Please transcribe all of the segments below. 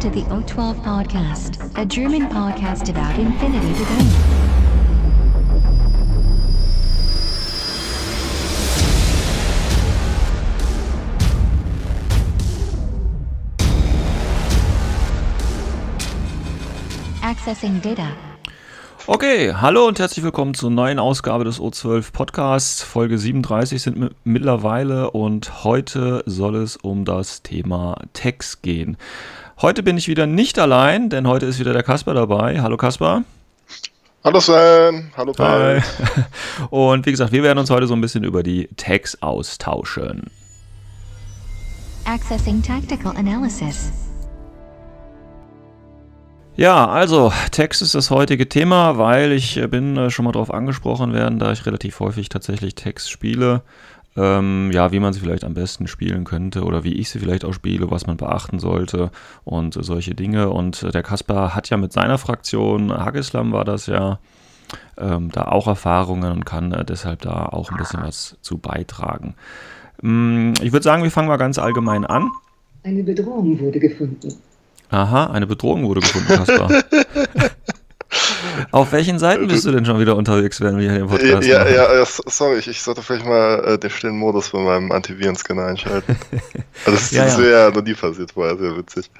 To the O12 Podcast, a German podcast about infinity debate. Accessing data. Okay, hallo und herzlich willkommen zur neuen Ausgabe des O12 Podcasts. Folge 37 sind mi- mittlerweile und heute soll es um das Thema Text gehen. Heute bin ich wieder nicht allein, denn heute ist wieder der Kasper dabei. Hallo Kasper. Hallo Sven, hallo Hi. Paul. Und wie gesagt, wir werden uns heute so ein bisschen über die Tags austauschen. Accessing tactical analysis. Ja, also Text ist das heutige Thema, weil ich äh, bin äh, schon mal darauf angesprochen werden, da ich relativ häufig tatsächlich Text spiele. Ähm, ja, wie man sie vielleicht am besten spielen könnte oder wie ich sie vielleicht auch spiele, was man beachten sollte und solche Dinge. Und der Kaspar hat ja mit seiner Fraktion, Hagislam war das ja, ähm, da auch Erfahrungen und kann äh, deshalb da auch ein bisschen was zu beitragen. Mm, ich würde sagen, wir fangen mal ganz allgemein an. Eine Bedrohung wurde gefunden. Aha, eine Bedrohung wurde gefunden, Kaspar. Auf welchen Seiten bist du denn schon wieder unterwegs, während wir hier den Podcast Ja, machen? ja, ja, sorry, ich, sollte vielleicht mal äh, den stillen Modus bei meinem Antivirenscanner einschalten. Also das, Ja, das ja. wäre ja noch nie passiert vorher, sehr witzig.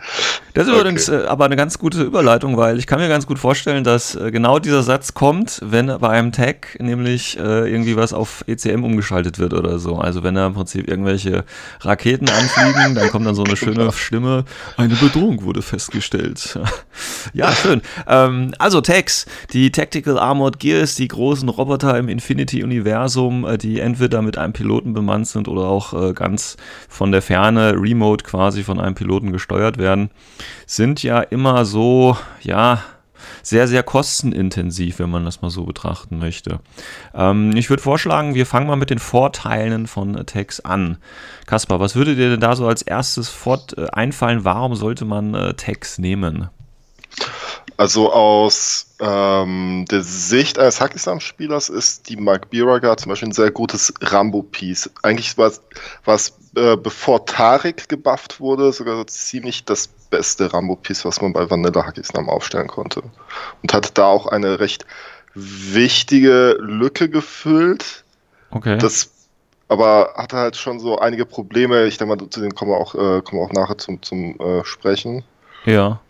Das ist Okay. übrigens äh, aber eine ganz gute Überleitung, weil ich kann mir ganz gut vorstellen, dass äh, genau dieser Satz kommt, wenn bei einem Tag nämlich äh, irgendwie was auf ECM umgeschaltet wird oder so. Also wenn da im Prinzip irgendwelche Raketen anfliegen, dann kommt dann so eine schöne Stimme, eine Bedrohung wurde festgestellt. ja, schön. Ähm, also Tags, die Tactical Armored Gears, die großen Roboter im Infinity-Universum, äh, die entweder mit einem Piloten bemannt sind oder auch äh, ganz von der Ferne, remote quasi von einem Piloten gesteuert werden, sind ja immer so, ja, sehr, sehr kostenintensiv, wenn man das mal so betrachten möchte. Ähm, ich würde vorschlagen, wir fangen mal mit den Vorteilen von Tags an. Kaspar, was würde dir denn da so als erstes fort, äh, einfallen? Warum sollte man äh, nehmen? Also aus ähm, der Sicht eines Hackisam-Spielers ist die Mark Biraga zum Beispiel ein sehr gutes Rambo-Piece. Eigentlich war es, äh, bevor Tarek gebufft wurde, sogar so ziemlich das beste Rambo-Piece, was man bei Vanilla Hackisam aufstellen konnte. Und hat da auch eine recht wichtige Lücke gefüllt. Okay. Das aber hatte halt schon so einige Probleme. Ich denke mal, zu denen kommen wir auch, äh, kommen wir auch nachher zum, zum äh, Sprechen. ja.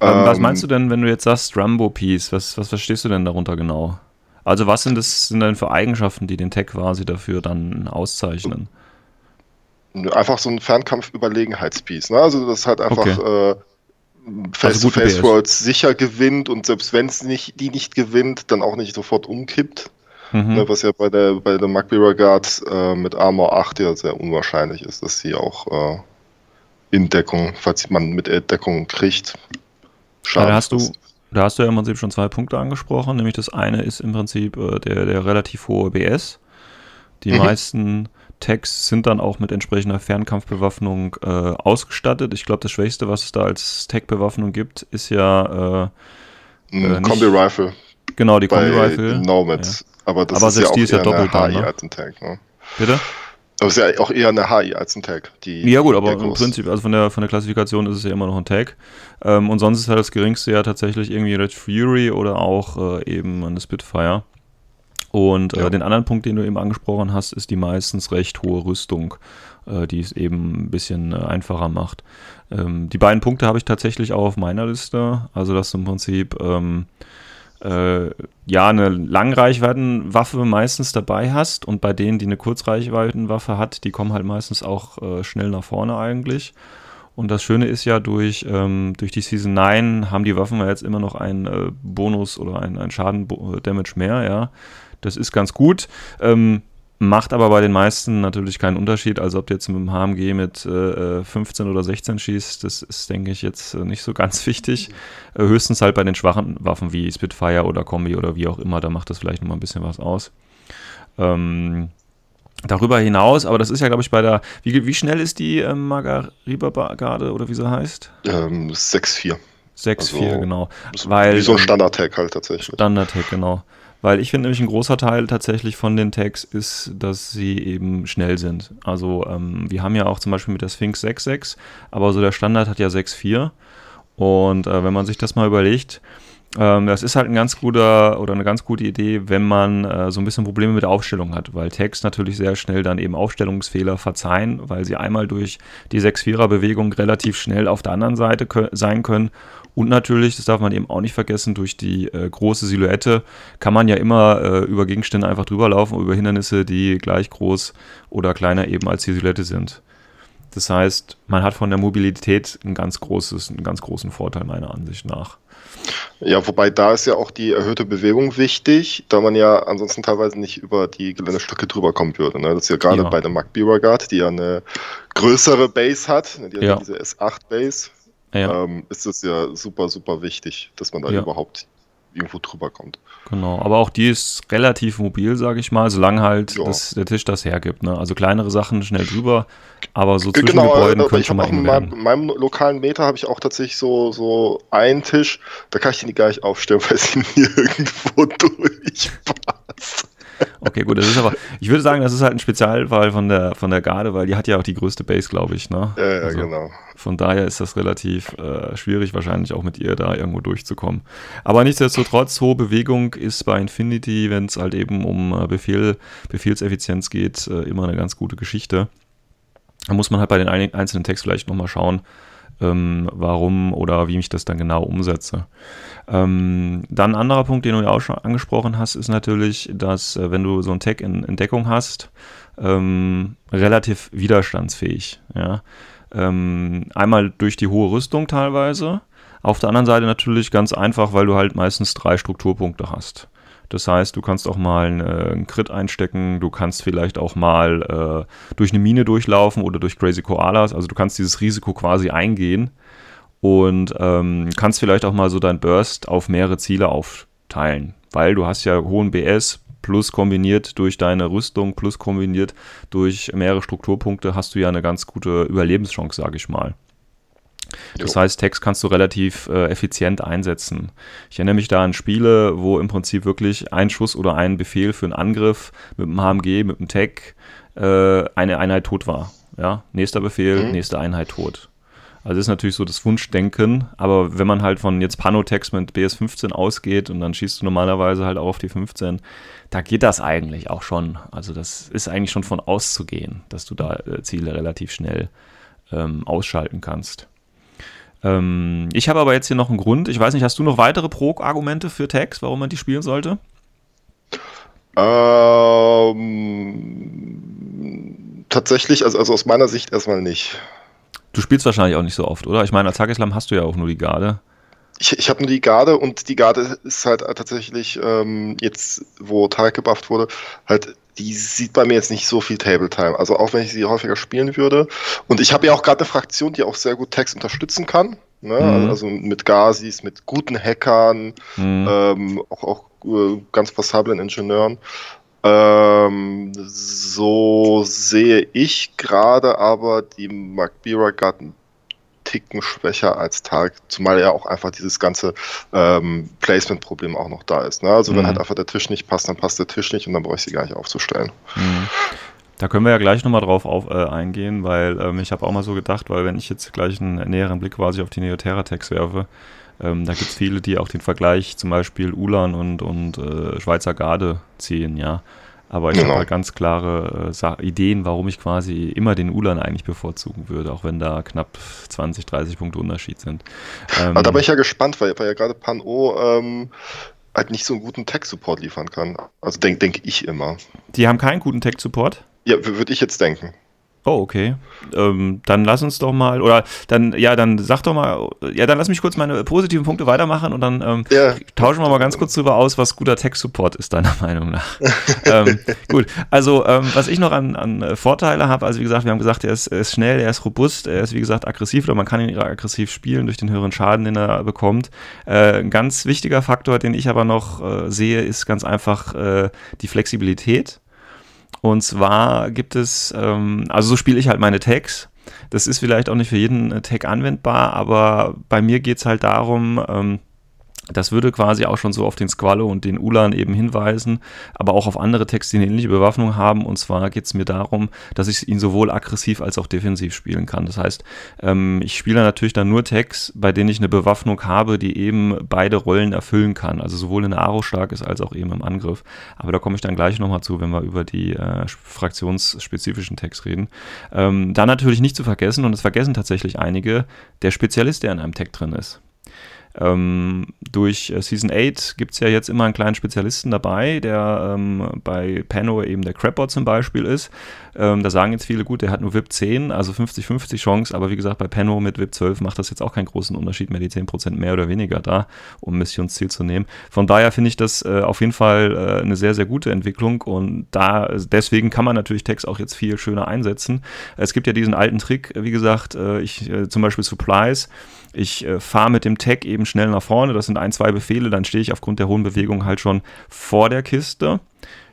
Ähm, was meinst du denn, wenn du jetzt sagst Rambo-Piece? Was, was verstehst du denn darunter genau? Also was sind das sind denn für Eigenschaften, die den Tag quasi dafür dann auszeichnen? Einfach so ein Fernkampf-Überlegenheitspiece. Ne? Also das halt einfach Okay. äh, Face-to-Face gute BS. Rolls sicher gewinnt und selbst wenn es nicht, die nicht gewinnt, dann auch nicht sofort umkippt. Mhm. Ne? Was ja bei der bei der Magby Guard äh, mit Armor 8 ja sehr unwahrscheinlich ist, dass sie auch äh, in Deckung, falls man mit Deckung kriegt. Ja, da hast du, da hast du ja im Prinzip schon zwei Punkte angesprochen, nämlich das eine ist im Prinzip äh, der, der relativ hohe BS. Die Mhm. meisten Tags sind dann auch mit entsprechender Fernkampfbewaffnung äh, ausgestattet. Ich glaube, das Schwächste, was es da als Tag-Bewaffnung gibt, ist ja äh, äh, Kombi-Rifle genau die Kombi-Rifle. Nomad. Aber das Aber ist selbst ja auch die ist ja doppelt dann, ne? Ne? Bitte? Aber es ist ja auch eher eine HI als ein Tag. Die, Ja gut, aber im Prinzip, also von der, von der Klassifikation ist es ja immer noch ein Tag. Ähm, und sonst ist halt das geringste ja tatsächlich irgendwie Red Fury oder auch äh, eben eine Spitfire. Und äh, Ja. den anderen Punkt, den du eben angesprochen hast, ist die meistens recht hohe Rüstung, äh, die es eben ein bisschen äh, einfacher macht. Ähm, die beiden Punkte habe ich tatsächlich auch auf meiner Liste. Also dass du im Prinzip ähm, äh, ja eine Langreichweitenwaffe meistens dabei hast und bei denen, die eine Kurzreichweitenwaffe hat, die kommen halt meistens auch äh, schnell nach vorne eigentlich. Und das Schöne ist ja, durch, ähm, durch die Season 9 haben die Waffen ja jetzt immer noch einen äh, Bonus oder einen, einen Schaden-Damage mehr, ja. Das ist ganz gut. Ähm, macht aber bei den meisten natürlich keinen Unterschied. Also ob du jetzt mit dem HMG mit äh, 15 oder 16 schießt, das ist, denke ich, jetzt äh, nicht so ganz wichtig. Äh, höchstens halt bei den schwachen Waffen wie Spitfire oder Kombi oder wie auch immer, da macht das vielleicht nochmal ein bisschen was aus. Ähm, darüber hinaus, aber das ist ja, glaube ich, bei der, wie, wie schnell ist die ähm, Margariba-Garde oder wie sie heißt? Ähm, 6-4. 6-4, Also, genau. So- Weil, Wie so ein Standard-Tag halt tatsächlich. Standard-Tag, genau. Weil ich finde nämlich ein großer Teil tatsächlich von den Tags ist, dass sie eben schnell sind. Also ähm, wir haben ja auch zum Beispiel mit der Sphinx 6.6, aber so der Standard hat ja 6.4 Und äh, wenn man sich das mal überlegt, ähm, das ist halt ein ganz guter oder eine ganz gute Idee, wenn man äh, so ein bisschen Probleme mit der Aufstellung hat, weil Text natürlich sehr schnell dann eben Aufstellungsfehler verzeihen, weil sie einmal durch die 6-4er-Bewegung relativ schnell auf der anderen Seite kö sein können. Und natürlich, das darf man eben auch nicht vergessen, durch die äh, große Silhouette kann man ja immer äh, über Gegenstände einfach drüber laufen, über Hindernisse, die gleich groß oder kleiner eben als die Silhouette sind. Das heißt, man hat von der Mobilität ein ganz großes, einen ganz großen Vorteil meiner Ansicht nach. Ja, wobei da ist ja auch die erhöhte Bewegung wichtig, da man ja ansonsten teilweise nicht über die Geländestücke drüber kommen würde. Ne? Das ist ja gerade ja. bei der Mac Beauregard, die ja eine größere Base hat, ne? die hat ja. diese S8 Base, ja. ähm, ist es ja super, super wichtig, dass man da überhaupt irgendwo drüber kommt. Genau, aber auch die ist relativ mobil, sage ich mal, solange halt das, der Tisch das hergibt. Ne? Also kleinere Sachen schnell drüber, aber so zwischen genau, Gebäuden äh, können schon mal eng werden. In meinem lokalen Meter habe ich auch tatsächlich so, so einen Tisch, da kann ich den gar nicht aufstellen, weil sie mir irgendwo durchpasst. Okay, gut, das ist aber, ich würde sagen, das ist halt ein Spezialfall von der, von der Garde, weil die hat ja auch die größte Base, glaube ich. Ne? Ja, ja, also genau. Von daher ist das relativ äh, schwierig, wahrscheinlich auch mit ihr da irgendwo durchzukommen. Aber nichtsdestotrotz, hohe Bewegung ist bei Infinity, wenn es halt eben um äh, Befehl, Befehlseffizienz geht, äh, immer eine ganz gute Geschichte. Da muss man halt bei den einzelnen Text vielleicht nochmal schauen, ähm, warum oder wie ich das dann genau umsetze. Ähm, dann ein anderer Punkt, den du ja auch schon angesprochen hast, ist natürlich, dass äh, wenn du so ein Tag in, Deckung hast, ähm, relativ widerstandsfähig. Ja? Ähm, einmal durch die hohe Rüstung teilweise, auf der anderen Seite natürlich ganz einfach, weil du halt meistens drei Strukturpunkte hast. Das heißt, du kannst auch mal einen, äh, einen Crit einstecken, du kannst vielleicht auch mal äh, durch eine Mine durchlaufen oder durch Crazy Koalas. Also du kannst dieses Risiko quasi eingehen und ähm, kannst vielleicht auch mal so dein Burst auf mehrere Ziele aufteilen, weil du hast ja hohen BS plus kombiniert durch deine Rüstung plus kombiniert durch mehrere Strukturpunkte hast du ja eine ganz gute Überlebenschance, sage ich mal. Das jo. heißt, Text kannst du relativ äh, effizient einsetzen. Ich erinnere mich da an Spiele, wo im Prinzip wirklich ein Schuss oder ein Befehl für einen Angriff mit einem HMG, mit einem Tag äh, eine Einheit tot war. Ja? Nächster Befehl, mhm. nächste Einheit tot. Also ist natürlich so das Wunschdenken, aber wenn man halt von jetzt Panotex mit BS15 ausgeht und dann schießt du normalerweise halt auch auf die 15, da geht das eigentlich auch schon. Also das ist eigentlich schon von auszugehen, dass du da äh, Ziele relativ schnell ähm, ausschalten kannst. Ähm, ich habe aber jetzt hier noch einen Grund. Ich weiß nicht, hast du noch weitere Pro-Argumente für Tags, warum man die spielen sollte? Ähm, tatsächlich, also, also aus meiner Sicht erstmal nicht. Du spielst wahrscheinlich auch nicht so oft, oder? Ich meine, als Tageslam hast du ja auch nur die Garde. Ich, ich habe nur die Garde und die Garde ist halt tatsächlich ähm, jetzt, wo Tarek gebufft wurde, halt die sieht bei mir jetzt nicht so viel Table Time. Also auch wenn ich sie häufiger spielen würde. Und ich habe ja auch gerade eine Fraktion, die auch sehr gut Text unterstützen kann. Ne? Mhm. Also mit Gazis, mit guten Hackern, mhm. ähm, auch, auch äh, ganz passablen Ingenieuren. Ähm, so sehe ich gerade aber die Magbira Garden Ticken schwächer als Tag, zumal ja auch einfach dieses ganze ähm, Placement-Problem auch noch da ist. Ne? Also mhm. wenn halt einfach der Tisch nicht passt, dann passt der Tisch nicht und dann brauche ich sie gar nicht aufzustellen. Mhm. Da können wir ja gleich nochmal drauf auf, äh, eingehen, weil ähm, ich habe auch mal so gedacht, weil wenn ich jetzt gleich einen näheren Blick quasi auf die Neoterra-Tags werfe, ähm, da gibt es viele, die auch den Vergleich zum Beispiel Ulan und, und äh, Schweizer Garde ziehen, ja. Aber ich genau. habe halt ganz klare äh, Ideen, warum ich quasi immer den Ulan eigentlich bevorzugen würde, auch wenn da knapp 20, 30 Punkte Unterschied sind. Ähm, da bin ich ja gespannt, weil, weil ja gerade Pan-O ähm, halt nicht so einen guten Tech-Support liefern kann. Also denke denk ich immer. Die haben keinen guten Tech-Support? Ja, würde ich jetzt denken. Oh, okay. Ähm, dann lass uns doch mal, oder dann, ja, dann sag doch mal, ja, dann lass mich kurz meine positiven Punkte weitermachen und dann ähm, ja. tauschen wir mal ganz kurz drüber aus, was guter Tech-Support ist, deiner Meinung nach. ähm, gut, also ähm, was ich noch an, an Vorteile habe, also wie gesagt, wir haben gesagt, er ist, er ist, schnell, er ist robust, er ist wie gesagt aggressiv oder man kann ihn aggressiv spielen durch den höheren Schaden, den er bekommt. Äh, ein ganz wichtiger Faktor, den ich aber noch äh, sehe, ist ganz einfach äh, die Flexibilität. Und zwar gibt es, ähm, also so spiele ich halt meine Tags. Das ist vielleicht auch nicht für jeden äh, Tag anwendbar, aber bei mir geht es halt darum, ähm, Das würde quasi auch schon so auf den Squallow und den Ulan eben hinweisen, aber auch auf andere Texte, die eine ähnliche Bewaffnung haben. Und zwar geht es mir darum, dass ich ihn sowohl aggressiv als auch defensiv spielen kann. Das heißt, ähm, ich spiele natürlich dann nur Tags, bei denen ich eine Bewaffnung habe, die eben beide Rollen erfüllen kann. Also sowohl in der Aro stark ist als auch eben im Angriff. Aber da komme ich dann gleich nochmal zu, wenn wir über die äh, fraktionsspezifischen Tags reden. Ähm, dann natürlich nicht zu vergessen, und das vergessen tatsächlich einige, der Spezialist, der in einem Tag drin ist. Ähm, durch äh, Season 8 gibt es ja jetzt immer einen kleinen Spezialisten dabei, der ähm, bei Pano eben der Crapbot zum Beispiel ist. Ähm, da sagen jetzt viele, gut, der hat nur VIP 10, also 50-50 Chance, aber wie gesagt, bei Pano mit VIP 12 macht das jetzt auch keinen großen Unterschied mehr, die 10% mehr oder weniger da, um Missionsziel zu nehmen. Von daher finde ich das äh, auf jeden Fall äh, eine sehr, sehr gute Entwicklung und da deswegen kann man natürlich Text auch jetzt viel schöner einsetzen. Es gibt ja diesen alten Trick, wie gesagt, äh, ich äh, zum Beispiel Supplies, ich äh, fahre mit dem Tag eben schnell nach vorne, das sind ein, zwei Befehle, dann stehe ich aufgrund der hohen Bewegung halt schon vor der Kiste.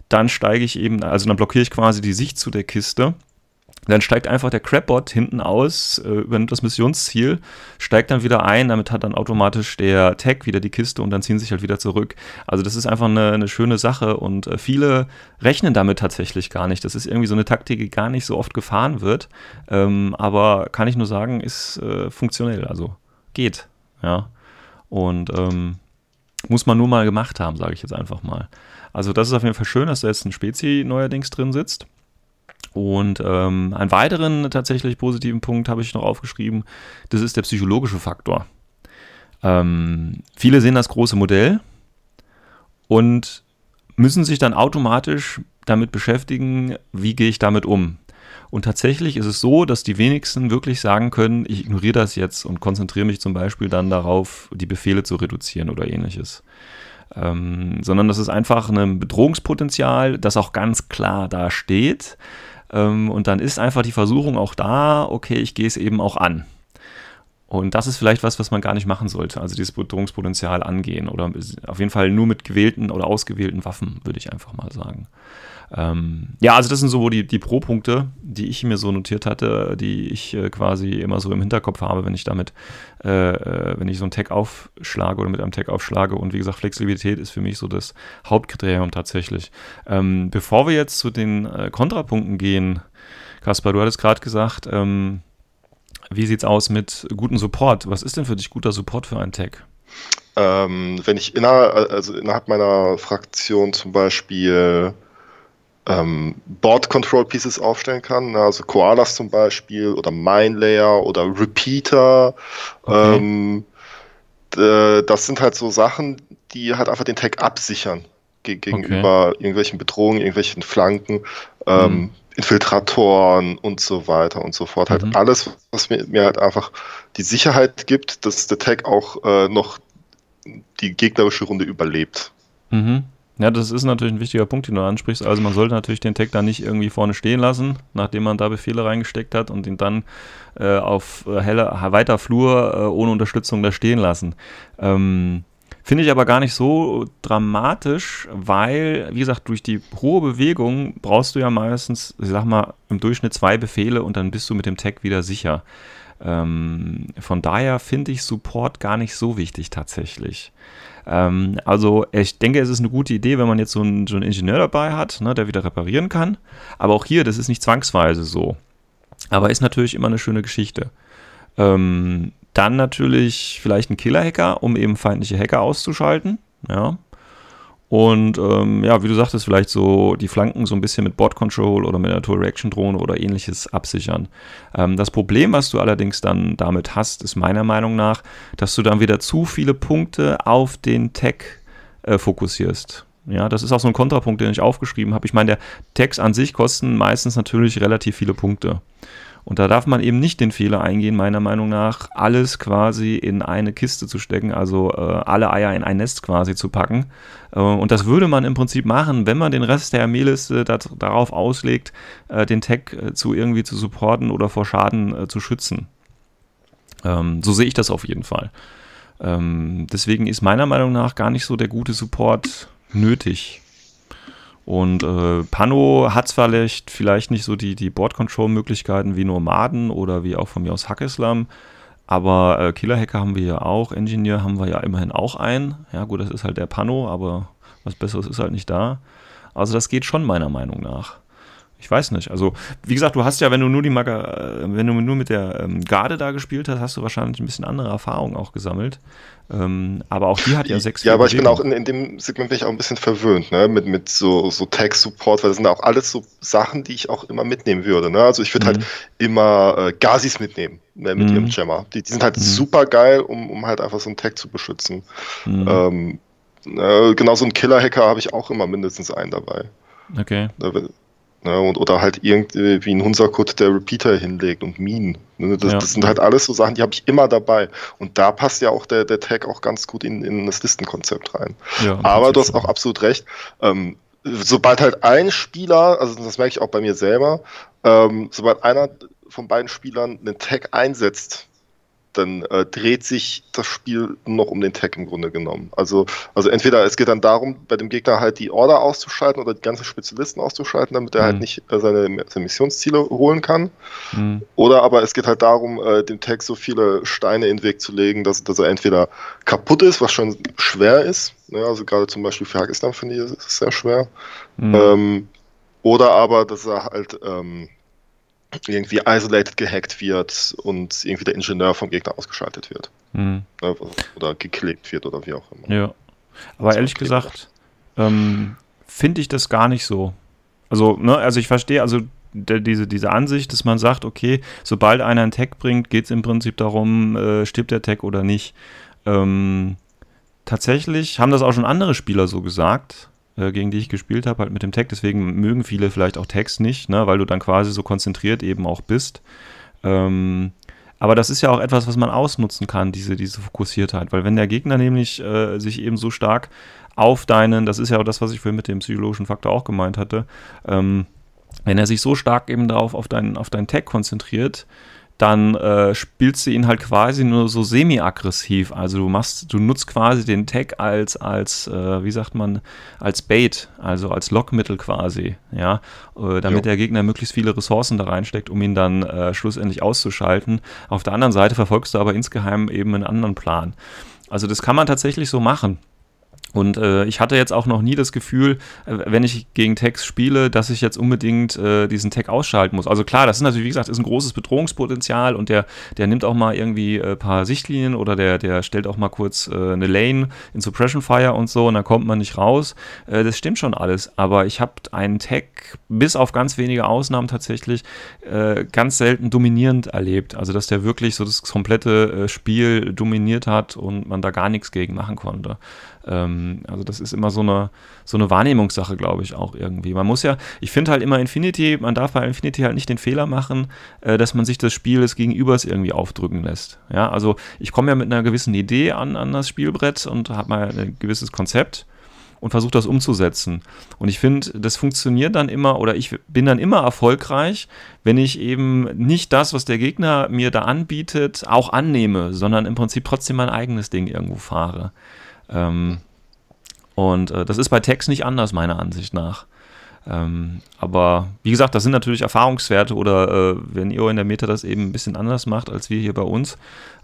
Dann steige ich eben, also dann blockiere ich quasi die Sicht zu der Kiste. Dann steigt einfach der Crapbot hinten aus, äh, übernimmt das Missionsziel, steigt dann wieder ein, damit hat dann automatisch der Tag wieder die Kiste und dann ziehen sich halt wieder zurück. Also das ist einfach eine, eine schöne Sache und äh, viele rechnen damit tatsächlich gar nicht. Das ist irgendwie so eine Taktik, die gar nicht so oft gefahren wird, ähm, aber kann ich nur sagen, ist äh, funktionell. Also geht. Ja. Und ähm, muss man nur mal gemacht haben, sage ich jetzt einfach mal. Also das ist auf jeden Fall schön, dass da jetzt ein Spezi neuerdings drin sitzt. Und ähm, einen weiteren tatsächlich positiven Punkt habe ich noch aufgeschrieben, das ist der psychologische Faktor. Ähm, viele sehen das große Modell und müssen sich dann automatisch damit beschäftigen, wie gehe ich damit um. Und tatsächlich ist es so, dass die wenigsten wirklich sagen können, ich ignoriere das jetzt und konzentriere mich zum Beispiel dann darauf, die Befehle zu reduzieren oder ähnliches. Ähm, sondern das ist einfach ein Bedrohungspotenzial, das auch ganz klar da steht. Ähm, und dann ist einfach die Versuchung auch da, okay, ich gehe es eben auch an. Und das ist vielleicht was, was man gar nicht machen sollte. Also dieses Bedrohungspotenzial angehen oder auf jeden Fall nur mit gewählten oder ausgewählten Waffen, würde ich einfach mal sagen. Ähm, ja, also das sind so die, die Pro-Punkte, die ich mir so notiert hatte, die ich äh, quasi immer so im Hinterkopf habe, wenn ich damit, äh, äh, wenn ich so einen Tag aufschlage oder mit einem Tag aufschlage. Und wie gesagt, Flexibilität ist für mich so das Hauptkriterium tatsächlich. Ähm, bevor wir jetzt zu den äh, Kontrapunkten gehen, Kaspar, du hattest gerade gesagt, ähm, wie sieht's aus mit gutem Support? Was ist denn für dich guter Support für einen Tag? Ähm, wenn ich inner, also innerhalb meiner Fraktion zum Beispiel ähm, Board Control Pieces aufstellen kann, ne, also Koalas zum Beispiel oder Mine Layer oder Repeater. Okay. Ähm, das sind halt so Sachen, die halt einfach den Tag absichern gegenüber okay. irgendwelchen Bedrohungen, irgendwelchen Flanken, ähm, mhm. Infiltratoren und so weiter und so fort. Halt mhm. alles, was mir, mir, halt einfach die Sicherheit gibt, dass der Tag auch äh, noch die gegnerische Runde überlebt. Mhm. Ja, das ist natürlich ein wichtiger Punkt, den du ansprichst. Also man sollte natürlich den Tag da nicht irgendwie vorne stehen lassen, nachdem man da Befehle reingesteckt hat und ihn dann äh, auf äh, heller, weiter Flur äh, ohne Unterstützung da stehen lassen. Ähm, Finde ich aber gar nicht so dramatisch, weil, wie gesagt, durch die hohe Bewegung brauchst du ja meistens, ich sag mal, im Durchschnitt zwei Befehle und dann bist du mit dem Tag wieder sicher. Ähm, von daher finde ich Support gar nicht so wichtig tatsächlich. Ähm, also ich denke, es ist eine gute Idee, wenn man jetzt so einen, so einen Ingenieur dabei hat, ne, der wieder reparieren kann. Aber auch hier, das ist nicht zwangsweise so. Aber ist natürlich immer eine schöne Geschichte. Ähm, dann natürlich vielleicht ein Killer-Hacker, um eben feindliche Hacker auszuschalten. Ja, und ähm, ja, wie du sagtest, vielleicht so die Flanken so ein bisschen mit Bot Control oder mit einer Tool Reaction Drohne oder ähnliches absichern. Ähm, das Problem, was du allerdings dann damit hast, ist meiner Meinung nach, dass du dann wieder zu viele Punkte auf den Tag äh, fokussierst. Ja, das ist auch so ein Kontrapunkt, den ich aufgeschrieben habe. Ich meine, der Tags an sich kosten meistens natürlich relativ viele Punkte. Und da darf man eben nicht den Fehler eingehen, meiner Meinung nach, alles quasi in eine Kiste zu stecken, also äh, alle Eier in ein Nest quasi zu packen. Äh, und das würde man im Prinzip machen, wenn man den Rest der Armeeliste darauf auslegt, äh, den Tag äh, zu irgendwie zu supporten oder vor Schaden äh, zu schützen. Ähm, so sehe ich das auf jeden Fall. Ähm, deswegen ist meiner Meinung nach gar nicht so der gute Support nötig. Und äh, Pano hat zwar vielleicht, vielleicht nicht so die, die Board-Control-Möglichkeiten wie Nomaden oder wie auch von mir aus Hackislam, Aber äh, Killer-Hacker haben wir ja auch, Engineer haben wir ja immerhin auch einen. Ja, gut, das ist halt der Pano, aber was Besseres ist halt nicht da. Also das geht schon meiner Meinung nach. Ich weiß nicht. Also, wie gesagt, du hast ja, wenn du nur die Maga, äh, wenn du nur mit der ähm, Garde da gespielt hast, hast du wahrscheinlich ein bisschen andere Erfahrungen auch gesammelt. Ähm, aber auch die hat ja sechs. Ja, aber ich bin auch in, in dem Segment bin ich auch ein bisschen verwöhnt, ne? Mit, mit so, so Tag-Support, weil das sind auch alles so Sachen, die ich auch immer mitnehmen würde. Ne? Also ich würde halt mhm. halt immer äh, Gazis mitnehmen ne, mit mhm. ihrem Jammer. Die, die sind halt mhm. super geil, um, um halt einfach so einen Tag zu beschützen. Mhm. Ähm, äh, genau so ein Killer-Hacker habe ich auch immer mindestens einen dabei. Okay. Ne, und, oder halt irgendwie ein Hunserkut, der Repeater hinlegt und Minen. Ne, das, ja. das, sind halt alles so Sachen, die habe ich immer dabei. Und da passt ja auch der, der Tag auch ganz gut in, in das Listenkonzept rein. Ja, Aber du hast auch absolut recht. Ähm, sobald halt ein Spieler, also das merke ich auch bei mir selber, ähm, sobald einer von beiden Spielern einen Tag einsetzt, dann äh, dreht sich das Spiel noch um den Tag im Grunde genommen. Also, also entweder es geht dann darum, bei dem Gegner halt die Order auszuschalten oder die ganzen Spezialisten auszuschalten, damit er halt mhm. halt nicht äh, seine, seine, Missionsziele holen kann. Mhm. Oder aber es geht halt darum, äh, dem Tag so viele Steine in den Weg zu legen, dass, dass er entweder kaputt ist, was schon schwer ist. Ne? Also gerade zum Beispiel für Pakistan finde ich, ist es sehr schwer. Mhm. Ähm, oder aber, dass er halt ähm, irgendwie isolated gehackt wird und irgendwie der Ingenieur vom Gegner ausgeschaltet wird. Mhm. Oder geklickt wird oder wie auch immer. Ja. Aber ehrlich gesagt, ähm, finde ich das gar nicht so. Also, ne, also ich verstehe, also der, diese, diese Ansicht, dass man sagt, okay, sobald einer einen Tag bringt, geht es im Prinzip darum, äh, stirbt der Tag oder nicht. Ähm, tatsächlich haben das auch schon andere Spieler so gesagt. Äh, gegen die ich gespielt habe, halt mit dem Tag. Deswegen mögen viele vielleicht auch Tags nicht, ne, weil du dann quasi so konzentriert eben auch bist. Ähm, aber das ist ja auch etwas, was man ausnutzen kann, diese, diese Fokussiertheit. Weil wenn der Gegner nämlich äh, sich eben so stark auf deinen, das ist ja auch das, was ich vorhin mit dem psychologischen Faktor auch gemeint hatte, ähm, wenn er sich so stark eben darauf auf deinen, auf deinen Tag konzentriert, dann äh, spielst du ihn halt quasi nur so semi-aggressiv. Also du machst, du nutzt quasi den Tag als, als, äh, wie sagt man, als Bait, also als Lockmittel quasi, ja, äh, damit jo. der Gegner möglichst viele Ressourcen da reinsteckt, um ihn dann äh, schlussendlich auszuschalten. Auf der anderen Seite verfolgst du aber insgeheim eben einen anderen Plan. Also das kann man tatsächlich so machen. Und äh, ich hatte jetzt auch noch nie das Gefühl, äh, wenn ich gegen Tags spiele, dass ich jetzt unbedingt äh, diesen Tag ausschalten muss. Also klar, das ist natürlich, wie gesagt, ist ein großes Bedrohungspotenzial und der, der nimmt auch mal irgendwie ein äh, paar Sichtlinien oder der, der stellt auch mal kurz äh, eine Lane in Suppression Fire und so und dann kommt man nicht raus. Äh, das stimmt schon alles, aber ich habe einen Tag bis auf ganz wenige Ausnahmen tatsächlich ganz selten dominierend erlebt. Also dass der wirklich so das komplette Spiel dominiert hat und man da gar nichts gegen machen konnte. Ähm, also das ist immer so eine, so eine Wahrnehmungssache, glaube ich, auch irgendwie. Man muss ja, ich finde halt immer Infinity, man darf bei Infinity halt nicht den Fehler machen, äh, dass man sich das Spiel des Gegenübers irgendwie aufdrücken lässt. Ja, also ich komme ja mit einer gewissen Idee an, an das Spielbrett und habe mal ein gewisses Konzept und versuche das umzusetzen. Und ich finde, das funktioniert dann immer oder ich bin dann immer erfolgreich, wenn ich eben nicht das, was der Gegner mir da anbietet, auch annehme, sondern im Prinzip trotzdem mein eigenes Ding irgendwo fahre. Ähm, und äh, das ist bei Text nicht anders, meiner Ansicht nach. Ähm, aber wie gesagt, das sind natürlich Erfahrungswerte oder äh, wenn ihr in der Meta das eben ein bisschen anders macht als wir hier bei uns,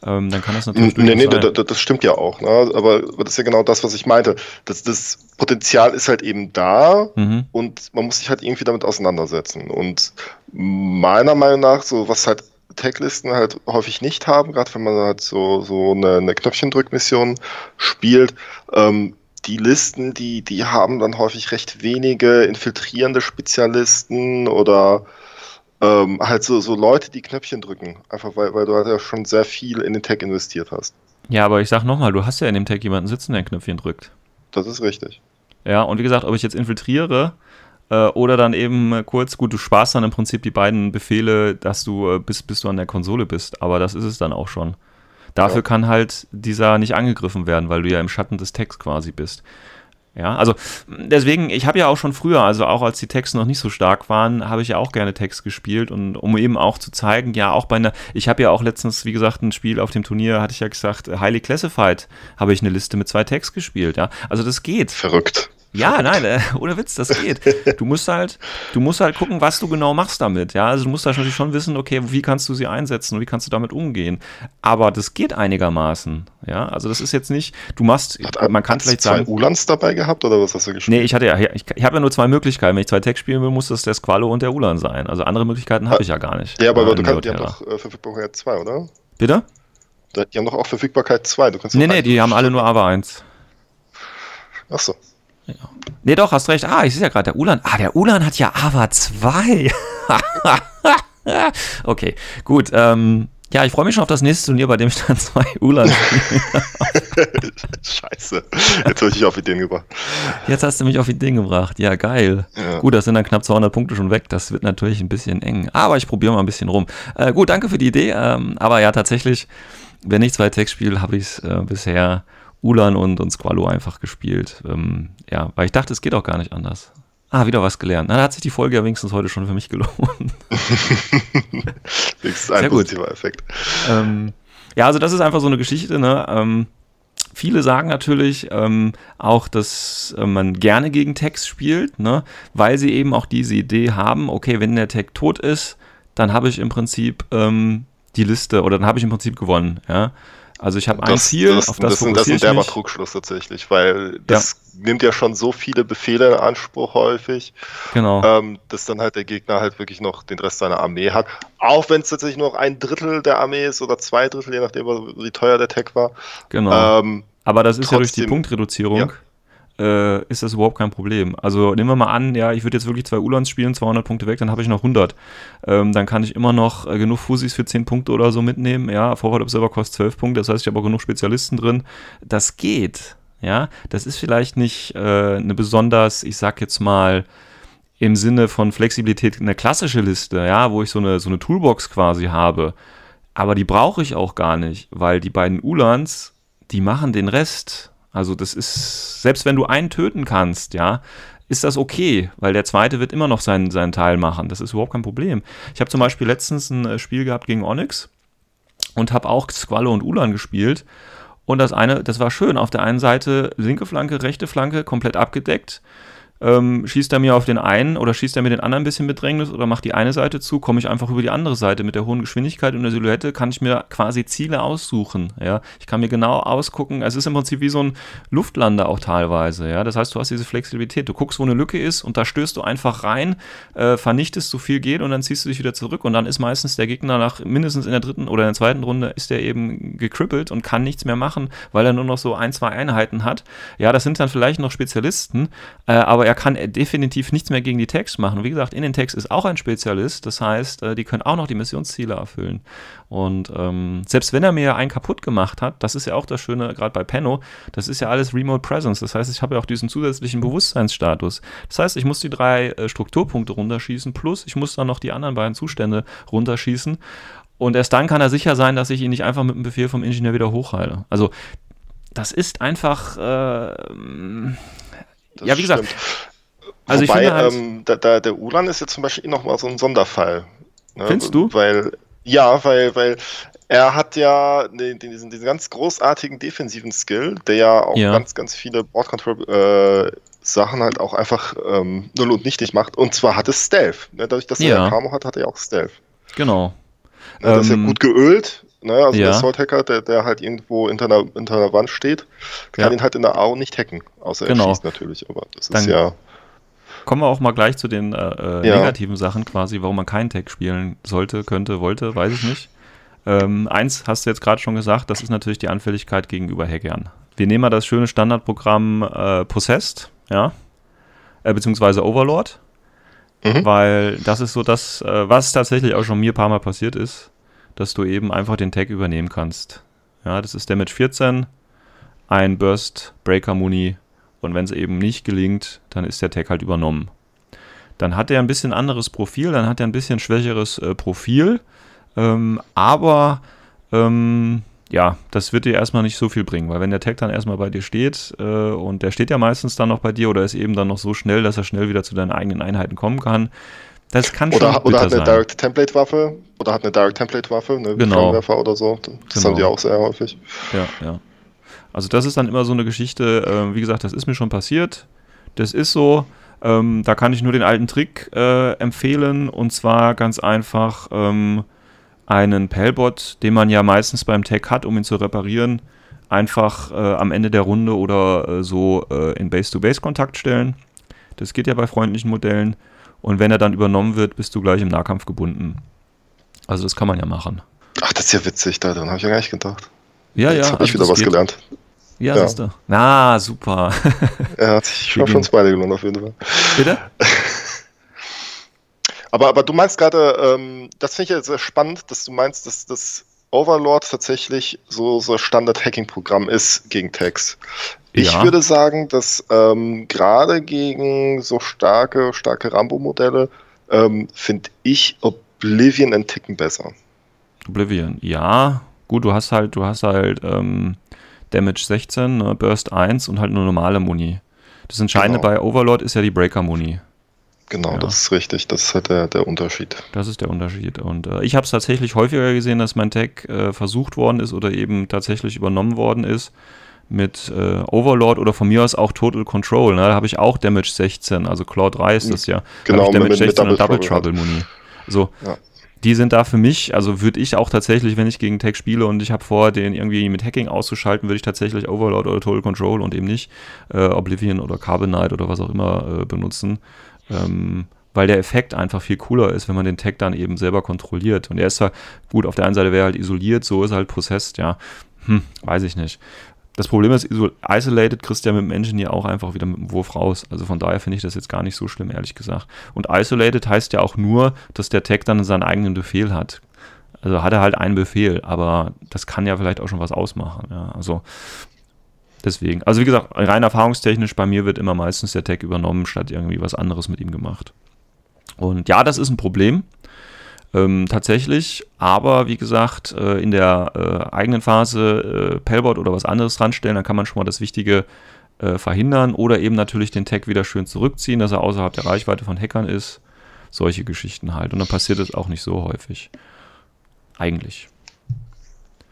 ähm, dann kann das natürlich. Nee, nee, sein. das stimmt ja auch. Ne? Aber das ist ja genau das, was ich meinte. Das, das Potenzial ist halt eben da mhm. und man muss sich halt irgendwie damit auseinandersetzen. Und meiner Meinung nach, so was halt Taglisten halt häufig nicht haben, gerade wenn man halt so, so eine, eine Knöpfchendrückmission spielt. Ähm, die Listen, die, die haben dann häufig recht wenige infiltrierende Spezialisten oder ähm, halt so, so Leute, die Knöpfchen drücken. Einfach weil, weil du halt ja schon sehr viel in den Tag investiert hast. Ja, aber ich sag nochmal, du hast ja in dem Tag jemanden sitzen, der ein Knöpfchen drückt. Das ist richtig. Ja, und wie gesagt, ob ich jetzt infiltriere äh, oder dann eben kurz, gut, du sparst dann im Prinzip die beiden Befehle, dass du äh, bis, bis du an der Konsole bist, aber das ist es dann auch schon. Dafür ja. kann halt dieser nicht angegriffen werden, weil du ja im Schatten des Texts quasi bist. Ja, also deswegen, ich habe ja auch schon früher, also auch als die Texte noch nicht so stark waren, habe ich ja auch gerne Text gespielt und um eben auch zu zeigen, ja, auch bei einer, ich habe ja auch letztens, wie gesagt, ein Spiel auf dem Turnier, hatte ich ja gesagt, Highly Classified, habe ich eine Liste mit zwei Text gespielt, ja. Also das geht. Verrückt. Ja, nein, äh, ohne Witz, das geht. Du musst halt, du musst halt gucken, was du genau machst damit. Ja, also du musst da natürlich schon wissen, okay, wie kannst du sie einsetzen und wie kannst du damit umgehen. Aber das geht einigermaßen. Ja, also das ist jetzt nicht, du machst, Hat, man kann hast vielleicht sagen, Ulans dabei gehabt oder was hast du gespielt? nee, ich hatte ja, ich, ich habe ja nur zwei Möglichkeiten. Wenn ich zwei Text spielen will, muss das der Squalo und der Ulan sein. Also andere Möglichkeiten habe ich ja gar nicht. ja, aber äh, du kannst, die haben doch äh, Verfügbarkeit 2, oder? Bitte? Die haben doch auch Verfügbarkeit 2. Du kannst Nee, nee, die haben alle nur AVA 1. Achso. Nee, doch, hast recht. Ah, ich sehe ja gerade, der Ulan. Ah, der Ulan hat ja AVA 2. okay, gut. Ähm, ja, ich freue mich schon auf das nächste Turnier, bei dem ich dann zwei Ulan spiele. Scheiße. Jetzt habe ich dich auf Ideen gebracht. Jetzt hast du mich auf Ideen gebracht. Ja, geil. Ja. Gut, das sind dann knapp 200 Punkte schon weg. Das wird natürlich ein bisschen eng. Aber ich probiere mal ein bisschen rum. Äh, gut, danke für die Idee. Ähm, aber ja, tatsächlich, wenn ich zwei Text spiele, habe ich es äh, bisher Ulan und, und Squalo einfach gespielt. Ähm, ja, weil ich dachte, es geht auch gar nicht anders. Ah, wieder was gelernt. Na, da hat sich die Folge ja wenigstens heute schon für mich gelohnt. Das ist ein Sehr gut. positiver Effekt. ähm, ja, also das ist einfach so eine Geschichte, ne? Ähm, viele sagen natürlich ähm, auch, dass äh, man gerne gegen Text spielt, ne? Weil sie eben auch diese Idee haben, okay, wenn der Tag tot ist, dann habe ich im Prinzip ähm, die Liste oder dann habe ich im Prinzip gewonnen, ja. Also ich habe ein Ziel, das, auf das, das, sind- das ist fokussiere ein ich derber. Trugschluss tatsächlich, weil das nimmt ja schon so viele Befehle in Anspruch häufig, Genau. ähm, dass dann halt der Gegner halt wirklich noch den Rest seiner Armee hat. Auch wenn es tatsächlich nur noch ein Drittel der Armee ist oder zwei Drittel, je nachdem, wie teuer der Tag war. Genau. Ähm, Aber das ist ja durch die trotzdem- Punktreduzierung, äh, ist das überhaupt kein Problem. Also nehmen wir mal an, ja, ich würde jetzt wirklich zwei Ulans spielen, 200 Punkte weg, dann habe ich noch 100. Ähm, dann kann ich immer noch äh, genug Fusis für 10 Punkte oder so mitnehmen. Ja, Forward Observer kostet 12 Punkte, das heißt, ich habe auch genug Spezialisten drin. Das geht. Ja, das ist vielleicht nicht äh, eine besonders, ich sag jetzt mal, im Sinne von Flexibilität eine klassische Liste, ja, wo ich so eine, so eine Toolbox quasi habe. Aber die brauche ich auch gar nicht, weil die beiden Ulans, die machen den Rest. Also das ist, selbst wenn du einen töten kannst, ja, ist das okay, weil der zweite wird immer noch seinen, seinen Teil machen. Das ist überhaupt kein Problem. Ich habe zum Beispiel letztens ein äh, Spiel gehabt gegen Onyx und habe auch Squalle und Ulan gespielt. Und das eine, das war schön. Auf der einen Seite linke Flanke, rechte Flanke, komplett abgedeckt. Ähm, schießt er mir auf den einen oder schießt er mir den anderen ein bisschen Bedrängnis oder macht die eine Seite zu, komme ich einfach über die andere Seite. Mit der hohen Geschwindigkeit und der Silhouette kann ich mir quasi Ziele aussuchen. Ja? Ich kann mir genau ausgucken. Es ist im Prinzip wie so ein Luftlander auch teilweise. Ja? Das heißt, du hast diese Flexibilität. Du guckst, wo eine Lücke ist und da stößt du einfach rein, äh, vernichtest so viel geht und dann ziehst du dich wieder zurück. Und dann ist meistens der Gegner nach mindestens in der dritten oder in der zweiten Runde ist der eben gekrippelt und kann nichts mehr machen, weil er nur noch so ein, zwei Einheiten hat. Ja, das sind dann vielleicht noch Spezialisten, äh, aber er kann definitiv nichts mehr gegen die Tags machen. Wie gesagt, in den Tags ist auch ein Spezialist, das heißt, äh, die können auch noch die Missionsziele erfüllen. Und ähm, selbst wenn er mir einen kaputt gemacht hat, das ist ja auch das Schöne, gerade bei Penno, das ist ja alles Remote Presence. Das heißt, ich habe ja auch diesen zusätzlichen Bewusstseinsstatus. Das heißt, ich muss die drei äh, Strukturpunkte runterschießen, plus ich muss dann noch die anderen beiden Zustände runterschießen. Und erst dann kann er sicher sein, dass ich ihn nicht einfach mit dem Befehl vom Ingenieur wieder hochheile. Also, das ist einfach. Äh, Das ja, wie gesagt, stimmt. also ich Wobei, finde halt- ähm, da, da, der Ulan ist jetzt zum Beispiel nochmal so ein Sonderfall. Ne? Findest du? Weil, ja, weil, weil er hat ja den, diesen, diesen ganz großartigen defensiven Skill, der ja auch Ja. ganz, ganz viele Board Control äh, Sachen halt auch einfach ähm, null und nichtig macht. Und zwar hat es Stealth. Ne? Dadurch, dass er Ja. ja Camo hat, hat er ja auch Stealth. genau. Ne? Das ist ja Ähm, gut geölt. Ne? Also ja. der Assault Hacker, der, der halt irgendwo hinter einer, hinter einer Wand steht, kann Ja. ihn halt in der AO nicht hacken. Außer Genau. er schießt natürlich. Aber das Dann- ist ja. Kommen wir auch mal gleich zu den äh, äh, Ja. negativen Sachen quasi, warum man keinen Tag spielen sollte, könnte, wollte, weiß ich nicht. Ähm, eins hast du jetzt gerade schon gesagt, das ist natürlich die Anfälligkeit gegenüber Hackern. Wir nehmen mal das schöne Standardprogramm äh, Possessed, ja, äh, beziehungsweise Overlord, Mhm. weil das ist so das, äh, was tatsächlich auch schon mir ein paar Mal passiert ist, dass du eben einfach den Tag übernehmen kannst. Ja, das ist Damage 14, ein Burst Breaker Muni und wenn es eben nicht gelingt, dann ist der Tag halt übernommen. Dann hat er ein bisschen anderes Profil, dann hat er ein bisschen schwächeres äh, Profil, ähm, aber ähm, ja, das wird dir erstmal nicht so viel bringen, weil wenn der Tag dann erstmal bei dir steht äh, und der steht ja meistens dann noch bei dir oder ist eben dann noch so schnell, dass er schnell wieder zu deinen eigenen Einheiten kommen kann, das kann schon Oder, oder bitter hat eine. Direct Template Waffe oder hat eine Direct Template Waffe, ne, wie Genau. Oder so. Das Genau. haben die auch sehr häufig. Ja, ja. Also das ist dann immer so eine Geschichte, äh, wie gesagt, das ist mir schon passiert. Das ist so. Ähm, da kann ich nur den alten Trick äh, empfehlen und zwar ganz einfach ähm, einen Pellbot, den man ja meistens beim Tag hat, um ihn zu reparieren, einfach äh, am Ende der Runde oder äh, so äh, in Base-to-Base-Kontakt stellen. Das geht ja bei freundlichen Modellen. Und wenn er dann übernommen wird, bist du gleich im Nahkampf gebunden. Also das kann man ja machen. Ach, das ist ja witzig, daran habe ich ja gar nicht gedacht. Ja, Jetzt ja. habe ich also wieder das was geht. gelernt. Ja, Ja. siehst du. Na, super. Er hat sich schon für uns beide gelohnt, auf jeden Fall. Bitte? Aber, aber du meinst gerade, ähm, das finde ich ja sehr spannend, dass du meinst, dass das Overlord tatsächlich so so Standard-Hacking-Programm ist gegen Tags. Ich Ja. würde sagen, dass ähm, gerade gegen so starke, starke Rambo-Modelle ähm, finde ich Oblivion einen Ticken besser. Oblivion. Ja, gut, du hast halt, du hast halt ähm, Damage 16, ne, Burst 1 und halt eine normale Muni. Das Entscheidende Genau. bei Overlord ist ja die Breaker-Muni. Genau, Ja. das ist richtig. Das ist halt der, der Unterschied. Das ist der Unterschied. Und äh, ich habe es tatsächlich häufiger gesehen, dass mein Tag äh, versucht worden ist oder eben tatsächlich übernommen worden ist mit äh, Overlord oder von mir aus auch Total Control. Ne? Da habe ich auch Damage 16, also Claw 3 ist das ja. Genau, Damage mit- mit 16 und Double Double Trouble Trouble Muni. So, Ja. die sind da für mich, also würde ich auch tatsächlich, wenn ich gegen Tag spiele und ich habe vor, den irgendwie mit Hacking auszuschalten, würde ich tatsächlich Overlord oder Total Control und eben nicht äh, Oblivion oder Carbonite oder was auch immer äh, benutzen. Ähm, weil der Effekt einfach viel cooler ist, wenn man den Tag dann eben selber kontrolliert. Und er ist zwar, gut, auf der einen Seite wäre er halt isoliert, so ist er halt processed, ja. Hm, weiß ich nicht. Das Problem ist, iso- Isolated kriegst du ja mit dem Engineer auch einfach wieder mit dem Wurf raus. Also von daher finde ich das jetzt gar nicht so schlimm, ehrlich gesagt. Und Isolated heißt ja auch nur, dass der Tag dann seinen eigenen Befehl hat. Also hat er halt einen Befehl, aber das kann ja vielleicht auch schon was ausmachen. Ja. Also deswegen. Also wie gesagt, rein erfahrungstechnisch, bei mir wird immer meistens der Tag übernommen, statt irgendwie was anderes mit ihm gemacht. Und ja, das ist ein Problem. Ähm, tatsächlich, aber wie gesagt, äh, in der äh, eigenen Phase äh, Pellbot oder was anderes ranstellen, dann kann man schon mal das Wichtige äh, verhindern oder eben natürlich den Tag wieder schön zurückziehen, dass er außerhalb der Reichweite von Hackern ist. Solche Geschichten halt. Und dann passiert es auch nicht so häufig. Eigentlich.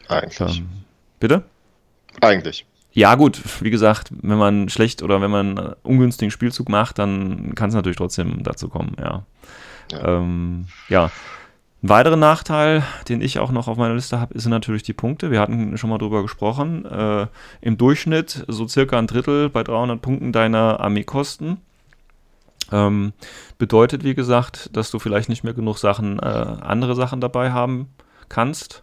Eigentlich. Ähm, bitte? Eigentlich. Ja, gut, wie gesagt, wenn man schlecht oder wenn man einen ungünstigen Spielzug macht, dann kann es natürlich trotzdem dazu kommen, ja. Ja. Ähm, ja. Ein weiterer Nachteil, den ich auch noch auf meiner Liste habe, sind natürlich die Punkte. Wir hatten schon mal drüber gesprochen. Äh, Im Durchschnitt so circa ein Drittel bei 300 Punkten deiner Armeekosten. Ähm, bedeutet, wie gesagt, dass du vielleicht nicht mehr genug Sachen, äh, andere Sachen dabei haben kannst.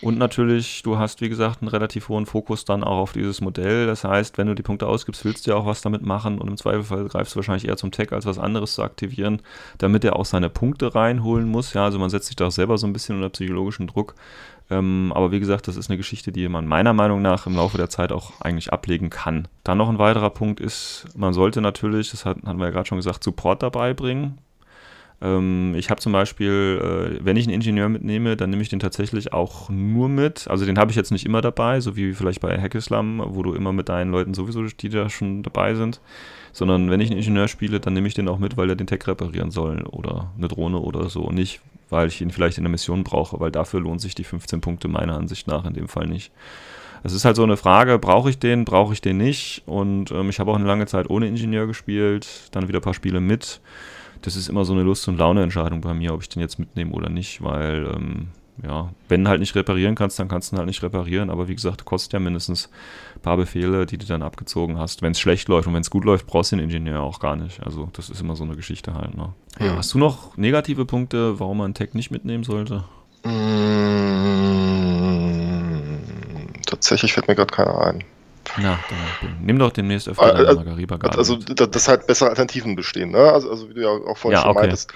Und natürlich, du hast, wie gesagt, einen relativ hohen Fokus dann auch auf dieses Modell. Das heißt, wenn du die Punkte ausgibst, willst du ja auch was damit machen und im Zweifelsfall greifst du wahrscheinlich eher zum Tag, als was anderes zu aktivieren, damit er auch seine Punkte reinholen muss. Ja, also man setzt sich da auch selber so ein bisschen unter psychologischen Druck. Ähm, aber wie gesagt, das ist eine Geschichte, die man meiner Meinung nach im Laufe der Zeit auch eigentlich ablegen kann. Dann noch ein weiterer Punkt ist, man sollte natürlich, das hat, hatten wir ja gerade schon gesagt, Support dabei bringen. Ähm, ich habe zum Beispiel, äh, wenn ich einen Ingenieur mitnehme, dann nehme ich den tatsächlich auch nur mit. Also den habe ich jetzt nicht immer dabei, so wie vielleicht bei Hackislam, wo du immer mit deinen Leuten sowieso, die da schon dabei sind. Sondern wenn ich einen Ingenieur spiele, dann nehme ich den auch mit, weil er den Tech reparieren soll oder eine Drohne oder so. Nicht, weil ich ihn vielleicht in der Mission brauche, weil dafür lohnt sich die 15 Punkte meiner Ansicht nach in dem Fall nicht. Es ist halt so eine Frage, brauche ich den, brauche ich den nicht? Und ähm, ich habe auch eine lange Zeit ohne Ingenieur gespielt, dann wieder ein paar Spiele mit das ist immer so eine Lust- und Laune-Entscheidung bei mir, ob ich den jetzt mitnehme oder nicht, weil, ähm, ja, wenn du halt nicht reparieren kannst, dann kannst du ihn halt nicht reparieren, aber wie gesagt, kostet ja mindestens ein paar Befehle, die du dann abgezogen hast. Wenn es schlecht läuft und wenn es gut läuft, brauchst du den Ingenieur auch gar nicht. Also, das ist immer so eine Geschichte halt, ne? Ja, hast du noch negative Punkte, warum man einen Tag nicht mitnehmen sollte? Mm, tatsächlich fällt mir gerade keiner ein. Na, dann nimm doch demnächst öfter Äh, äh, Margariba-Garde Also, mit. da- dass halt bessere Alternativen bestehen. Ne? Also, also, wie du ja auch vorhin Ja, schon okay. meintest.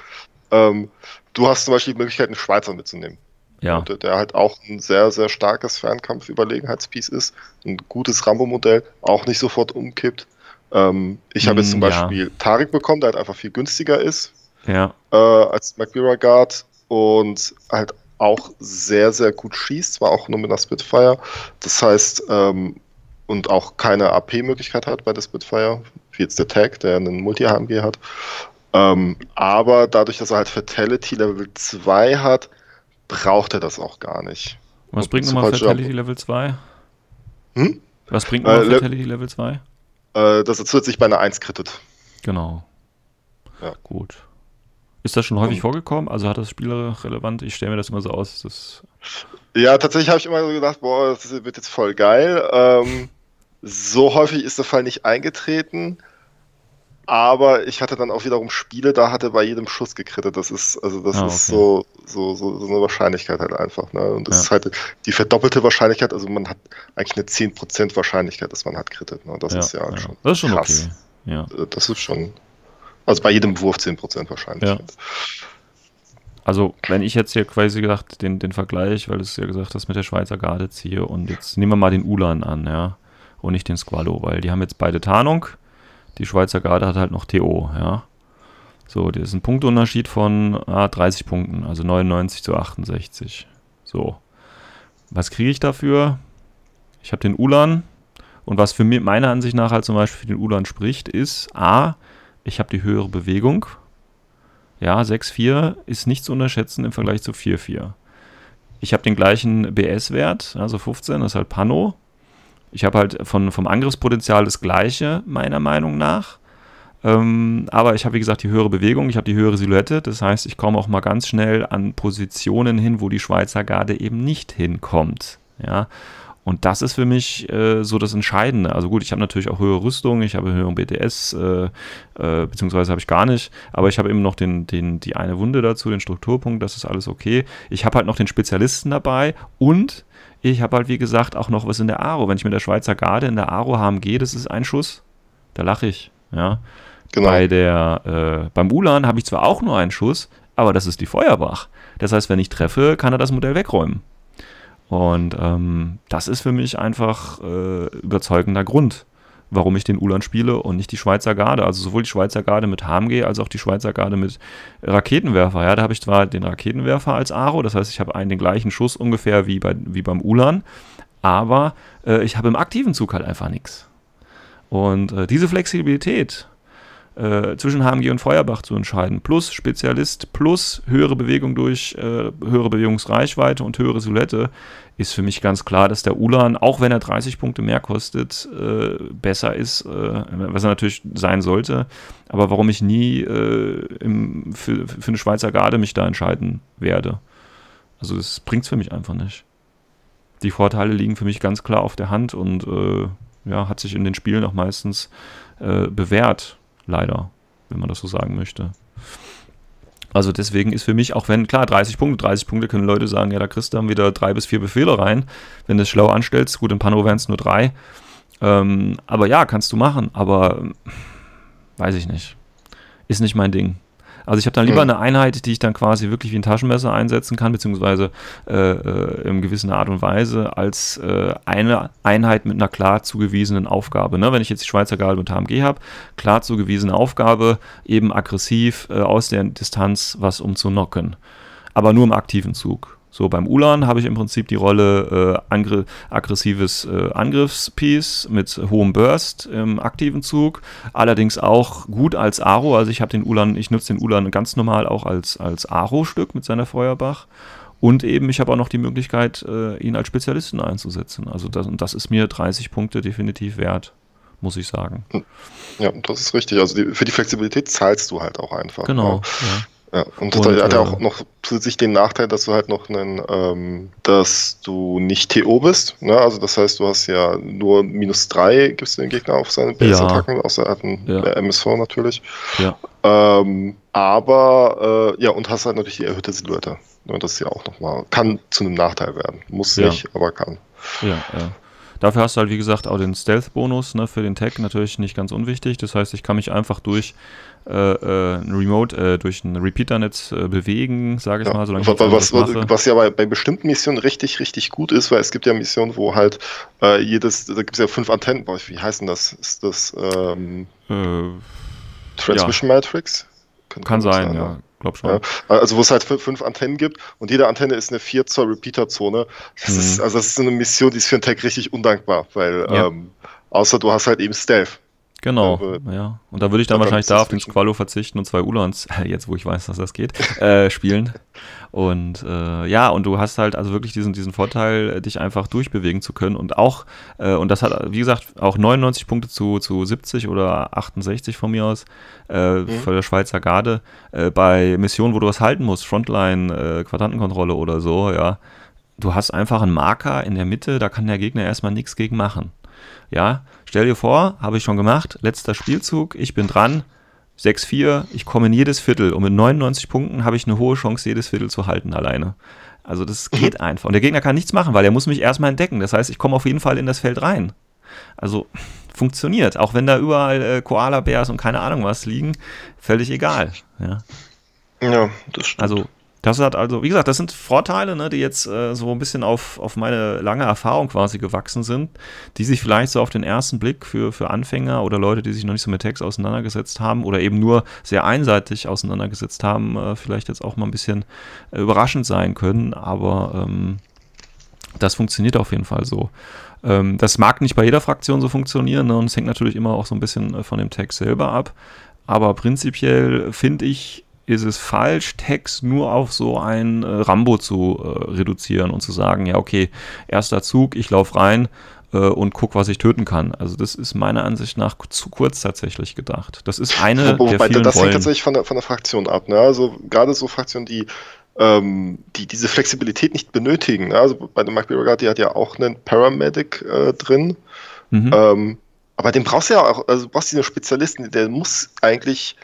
Ähm, du hast zum Beispiel die Möglichkeit, einen Schweizer mitzunehmen. Ja, Und der- der halt auch ein sehr, sehr starkes Fernkampf-Überlegenheitspiece ist. Ein gutes Rambo-Modell, auch nicht sofort umkippt. Ähm, ich habe jetzt zum Mm, ja. Beispiel Tarik bekommen, der halt einfach viel günstiger ist ja, äh, als Magbira Guard und halt auch sehr, sehr gut schießt, zwar auch nur mit einer Spitfire. Das heißt, ähm, und auch keine AP-Möglichkeit hat bei der Spitfire, wie jetzt der Tag, der einen Multi-HMG hat. Ähm, aber dadurch, dass er halt Fatality Level 2 hat, braucht er das auch gar nicht. was Und bringt nochmal Jump. Fatality Level 2? Hm? Was bringt Äh, nochmal Le- Fatality Level 2? Äh, dass er zusätzlich bei einer 1 krittet. Genau. Ja. Gut. Ist das schon häufig Und- vorgekommen? Also hat das Spiel relevant? Ich stelle mir das immer so aus. Ja, tatsächlich habe ich immer so gedacht, boah, das wird jetzt voll geil. Ähm, so häufig ist der Fall nicht eingetreten. Aber ich hatte dann auch wiederum Spiele, da hatte bei jedem Schuss gekrittet. Das ist, also das Ah, ist okay. so, so, so, so eine Wahrscheinlichkeit halt einfach. Ne? Und das Ja. ist halt die verdoppelte Wahrscheinlichkeit, also man hat eigentlich eine 10% Wahrscheinlichkeit, dass man hat krittet. Ne? Das ist ja, schon. Das ist schon krass. okay. Ja. Äh, Das ist schon. Also bei jedem Wurf 10% Wahrscheinlichkeit. Also, wenn ich jetzt hier quasi gedacht, den, den Vergleich, weil du es ja gesagt hast, mit der Schweizer Garde ziehe und jetzt nehmen wir mal den Ulan an, ja, und nicht den Squalo, weil die haben jetzt beide Tarnung. Die Schweizer Garde hat halt noch TO, ja. So, das ist ein Punktunterschied von ah, 30 Punkten, also 99 zu 68. So. Was kriege ich dafür? Ich habe den Ulan und was für mich meiner Ansicht nach halt zum Beispiel für den Ulan spricht, ist A, ich habe die höhere Bewegung, ja, 6,4 ist nicht zu unterschätzen im Vergleich zu 4,4. Ich habe den gleichen BS-Wert, also 15, das ist halt Pano. Ich habe halt von, vom Angriffspotenzial das gleiche, meiner Meinung nach. Ähm, aber ich habe, wie gesagt, die höhere Bewegung, ich habe die höhere Silhouette. Das heißt, ich komme auch mal ganz schnell an Positionen hin, wo die Schweizer Garde eben nicht hinkommt. Ja. Und das ist für mich äh, so das Entscheidende. Also gut, ich habe natürlich auch höhere Rüstung, ich habe höheren BTS, äh, äh, beziehungsweise habe ich gar nicht, aber ich habe eben noch den, den, die eine Wunde dazu, den Strukturpunkt, das ist alles okay. Ich habe halt noch den Spezialisten dabei und ich habe halt, wie gesagt, auch noch was in der Aro. Wenn ich mit der Schweizer Garde in der Aro HMG, das ist ein Schuss, da lache ich. Ja. Genau. Bei der, äh, beim Ulan habe ich zwar auch nur einen Schuss, aber das ist die Feuerbach. Das heißt, wenn ich treffe, kann er das Modell wegräumen. Und ähm, das ist für mich einfach äh, überzeugender Grund, warum ich den Ulan spiele und nicht die Schweizer Garde. Also sowohl die Schweizer Garde mit HMG als auch die Schweizer Garde mit Raketenwerfer. Ja, da habe ich zwar den Raketenwerfer als Aro, das heißt, ich habe einen den gleichen Schuss ungefähr wie, bei, wie beim Ulan, aber äh, ich habe im aktiven Zug halt einfach nichts. Und äh, diese Flexibilität äh, zwischen HMG und Feuerbach zu entscheiden, plus Spezialist, plus höhere Bewegung durch äh, höhere Bewegungsreichweite und höhere Silhouette, ist für mich ganz klar, dass der Ulan, auch wenn er 30 Punkte mehr kostet, äh, besser ist, äh, was er natürlich sein sollte. Aber warum ich nie äh, im, für, für eine Schweizer Garde mich da entscheiden werde. Also das bringt es für mich einfach nicht. Die Vorteile liegen für mich ganz klar auf der Hand und ja, hat sich in den Spielen auch meistens äh, bewährt. Leider, wenn man das so sagen möchte. Also deswegen ist für mich, auch wenn, klar, 30 Punkte, 30 Punkte können Leute sagen, ja, da kriegst du dann wieder drei bis vier Befehle rein, wenn du es schlau anstellst. Gut, in Pano wären es nur drei. Ähm, aber ja, kannst du machen, aber weiß ich nicht. Ist nicht mein Ding. Also ich habe dann lieber Mhm. eine Einheit, die ich dann quasi wirklich wie ein Taschenmesser einsetzen kann, beziehungsweise äh, äh, in gewisser Art und Weise, als äh, eine Einheit mit einer klar zugewiesenen Aufgabe. Ne? Wenn ich jetzt die Schweizer Garde mit HMG habe, klar zugewiesene Aufgabe, eben aggressiv äh, aus der Distanz was umzunocken. Aber nur im aktiven Zug. So, beim Ulan habe ich im Prinzip die Rolle äh, aggressives äh, Angriffspiece mit hohem Burst im aktiven Zug. Allerdings auch gut als Aro. Also ich habe den Ulan, ich nutze den Ulan ganz normal auch als, als Aro-Stück mit seiner Feuerbach. Und eben, ich habe auch noch die Möglichkeit, äh, ihn als Spezialisten einzusetzen. Also das, und das ist mir 30 Punkte definitiv wert, muss ich sagen. Ja, das ist richtig. Also die, für die Flexibilität zahlst du halt auch einfach. Genau. Ja. Ja, und, Und, das hat ja äh, auch noch zusätzlich den Nachteil, dass du halt noch einen, ähm, dass du nicht TO bist. Ne? Also das heißt, du hast ja nur minus drei gibst du den Gegner auf seine Base-Attacken, außer er hat einen Ja. äh, MSV natürlich. Ja. Ähm, aber äh, ja, und hast halt natürlich die erhöhte Silhouette. Ne? Das ist ja auch nochmal, kann zu einem Nachteil werden. Muss Ja. nicht, aber kann. Ja, ja. Dafür hast du halt, wie gesagt, auch den Stealth-Bonus ne, für den Tag natürlich nicht ganz unwichtig. Das heißt, ich kann mich einfach durch äh, äh, ein Remote, äh, durch ein Repeater-Netz äh, bewegen, sage ich Ja. mal, solange was, was, mache. was ja bei, bei bestimmten Missionen richtig, richtig gut ist, weil es gibt ja Missionen, wo halt äh, jedes, da gibt es ja fünf Antennen, boah, wie heißen das? Ist das ähm, Äh, Transmission Matrix? Könnte kann das sein, ne? ja, glaub schon. Ja, also wo es halt fünf, Antennen gibt und jede Antenne ist eine 4 Zoll Repeater-Zone. Das Mhm. ist, also das ist eine Mission, die ist für einen Tag richtig undankbar, weil Ja. ähm, außer du hast halt eben Stealth. Genau, Aber- ja. Und da würde ich dann wahrscheinlich da auf den Squallow verzichten und zwei Ulons, jetzt wo ich weiß, dass das geht, äh, spielen. Und äh, ja, und du hast halt also wirklich diesen, diesen Vorteil, äh, dich einfach durchbewegen zu können. Und auch, äh, und das hat, wie gesagt, auch 99 Punkte zu, zu 70 oder 68 von mir aus, äh, von der Schweizer Garde, äh, bei Missionen, wo du was halten musst, Frontline, äh, Quadrantenkontrolle oder so, ja. Du hast einfach einen Marker in der Mitte, da kann der Gegner erstmal nichts gegen machen. Ja, stell dir vor, habe ich schon gemacht, letzter Spielzug, ich bin dran, 6-4, ich komme in jedes Viertel und mit 99 Punkten habe ich eine hohe Chance, jedes Viertel zu halten alleine. Also das geht einfach. Und der Gegner kann nichts machen, weil er muss mich erstmal entdecken. Das heißt, ich komme auf jeden Fall in das Feld rein. Also funktioniert. Auch wenn da überall äh, Koala-Bärs und keine Ahnung was liegen, völlig egal. Ja. Ja, das stimmt. Also, das hat also, wie gesagt, das sind Vorteile, ne, die jetzt äh, so ein bisschen auf, auf meine lange Erfahrung quasi gewachsen sind, die sich vielleicht so auf den ersten Blick für, für Anfänger oder Leute, die sich noch nicht so mit Text auseinandergesetzt haben oder eben nur sehr einseitig auseinandergesetzt haben, äh, vielleicht jetzt auch mal ein bisschen äh, überraschend sein können, aber ähm, das funktioniert auf jeden Fall so. Ähm, das mag nicht bei jeder Fraktion so funktionieren ne, und es hängt natürlich immer auch so ein bisschen äh, von dem Text selber ab. Aber prinzipiell finde ich, ist es falsch, Text nur auf so ein äh, Rambo zu äh, reduzieren und zu sagen, ja, okay, erster Zug, ich laufe rein äh, und guck, was ich töten kann. Also das ist meiner Ansicht nach zu kurz tatsächlich gedacht. Das ist eine Wo- der Wobei, vielen das hängt Rollen. tatsächlich von der, von der Fraktion ab. Ne? Also gerade so Fraktionen, die, ähm, die diese Flexibilität nicht benötigen. Ne? Also bei der Mark Beauregard, die hat ja auch einen Paramedic äh, drin. Mhm. Ähm, aber den brauchst du ja auch, also du brauchst diesen Spezialisten, der muss eigentlich,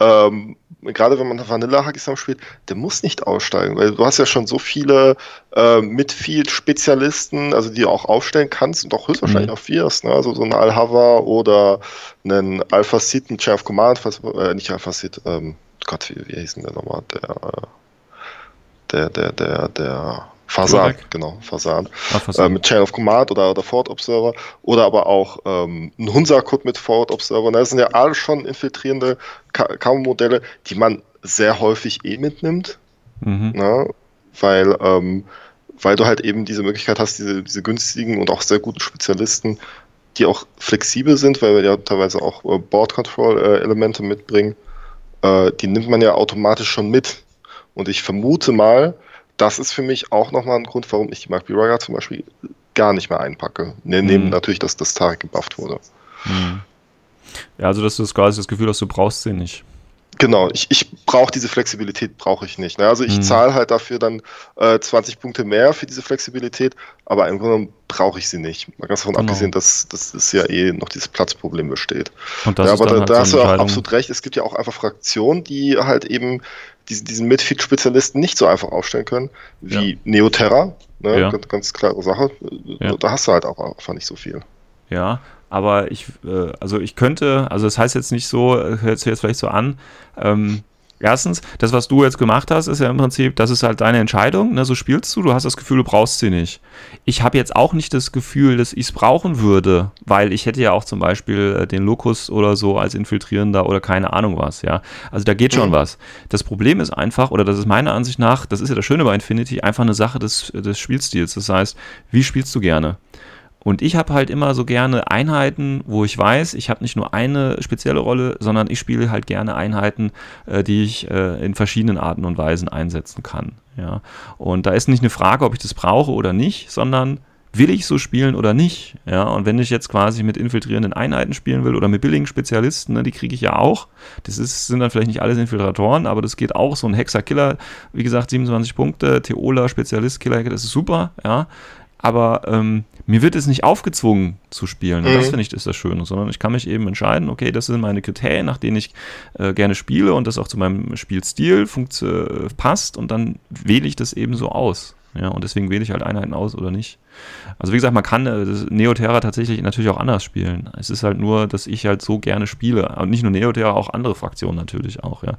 ähm, gerade wenn man Vanilla Hakisam spielt, der muss nicht aussteigen, weil du hast ja schon so viele äh, Midfield-Spezialisten, also die du auch aufstellen kannst und auch höchstwahrscheinlich Mhm. auch Viers, ne? also so ein Al-Hava oder einen Alpha Sid, ein Chain of Command, äh, nicht Alpha Sid, ähm, Gott, wie, wie hieß denn der nochmal, der, äh, der, der, der, der Fasan, genau, Fasan Ah, äh, mit Chain of Command oder, oder Forward Observer oder aber auch ähm, ein Hunsa-Code mit Forward Observer. Das sind ja alle schon infiltrierende Kammermodelle, die man sehr häufig eh mitnimmt, mhm. ne? weil, ähm, weil du halt eben diese Möglichkeit hast, diese, diese günstigen und auch sehr guten Spezialisten, die auch flexibel sind, weil wir ja teilweise auch äh, Board-Control-Elemente mitbringen, äh, die nimmt man ja automatisch schon mit. Und ich vermute mal, das ist für mich auch nochmal ein Grund, warum ich die Mark Biraga zum Beispiel gar nicht mehr einpacke. Ne, Neben Mhm. natürlich, dass das Tarek gebufft wurde. Mhm. Ja, also dass du das quasi das Gefühl hast, du brauchst sie nicht. Genau, ich, ich brauche diese Flexibilität, brauche ich nicht. Ne? Also ich Mhm. zahle halt dafür dann äh, 20 Punkte mehr für diese Flexibilität, aber im Grunde genommen brauche ich sie nicht. Mal ganz davon Genau. abgesehen, dass, es ja eh noch dieses Platzproblem besteht. Und das ja, aber da, halt da hast du auch absolut recht. Es gibt ja auch einfach Fraktionen, die halt eben diesen, diesen Midfield-Spezialisten nicht so einfach aufstellen können, wie Neoterra. Ne? Ja. Ganz, ganz klare Sache. Ja. Da hast du halt auch einfach nicht so viel. Ja, aber ich, äh, also ich könnte, also das heißt jetzt nicht so, hört sich jetzt vielleicht so an, ähm, erstens, das, was du jetzt gemacht hast, ist ja im Prinzip, das ist halt deine Entscheidung, ne, so spielst du, du hast das Gefühl, du brauchst sie nicht. Ich habe jetzt auch nicht das Gefühl, dass ich es brauchen würde, weil ich hätte ja auch zum Beispiel äh, den Locus oder so als Infiltrierender oder keine Ahnung was, ja. Also da geht schon Mhm. was. Das Problem ist einfach, oder das ist meiner Ansicht nach, das ist ja das Schöne bei Infinity, einfach eine Sache des, des Spielstils. Das heißt, wie spielst du gerne? Und ich habe halt immer so gerne Einheiten, wo ich weiß, ich habe nicht nur eine spezielle Rolle, sondern ich spiele halt gerne Einheiten, äh, die ich äh, in verschiedenen Arten und Weisen einsetzen kann. Ja. Und da ist nicht eine Frage, ob ich das brauche oder nicht, sondern will ich so spielen oder nicht? Ja, und wenn ich jetzt quasi mit infiltrierenden Einheiten spielen will oder mit billigen Spezialisten, ne, die kriege ich ja auch. Das ist, sind dann vielleicht nicht alles Infiltratoren, aber das geht auch. So ein Hexer-Killer, wie gesagt, 27 Punkte, Theola, Spezialist-Killer, das ist super, ja. Aber ähm, mir wird es nicht aufgezwungen zu spielen. Und das Mhm. finde ich ist das Schöne, sondern ich kann mich eben entscheiden, okay, das sind meine Kriterien, nach denen ich äh, gerne spiele und das auch zu meinem Spielstil passt und dann wähle ich das eben so aus. Ja, und deswegen wähle ich halt Einheiten aus oder nicht. Also wie gesagt, man kann äh, Neoterra tatsächlich natürlich auch anders spielen. Es ist halt nur, dass ich halt so gerne spiele. Und nicht nur Neoterra, auch andere Fraktionen natürlich auch, ja.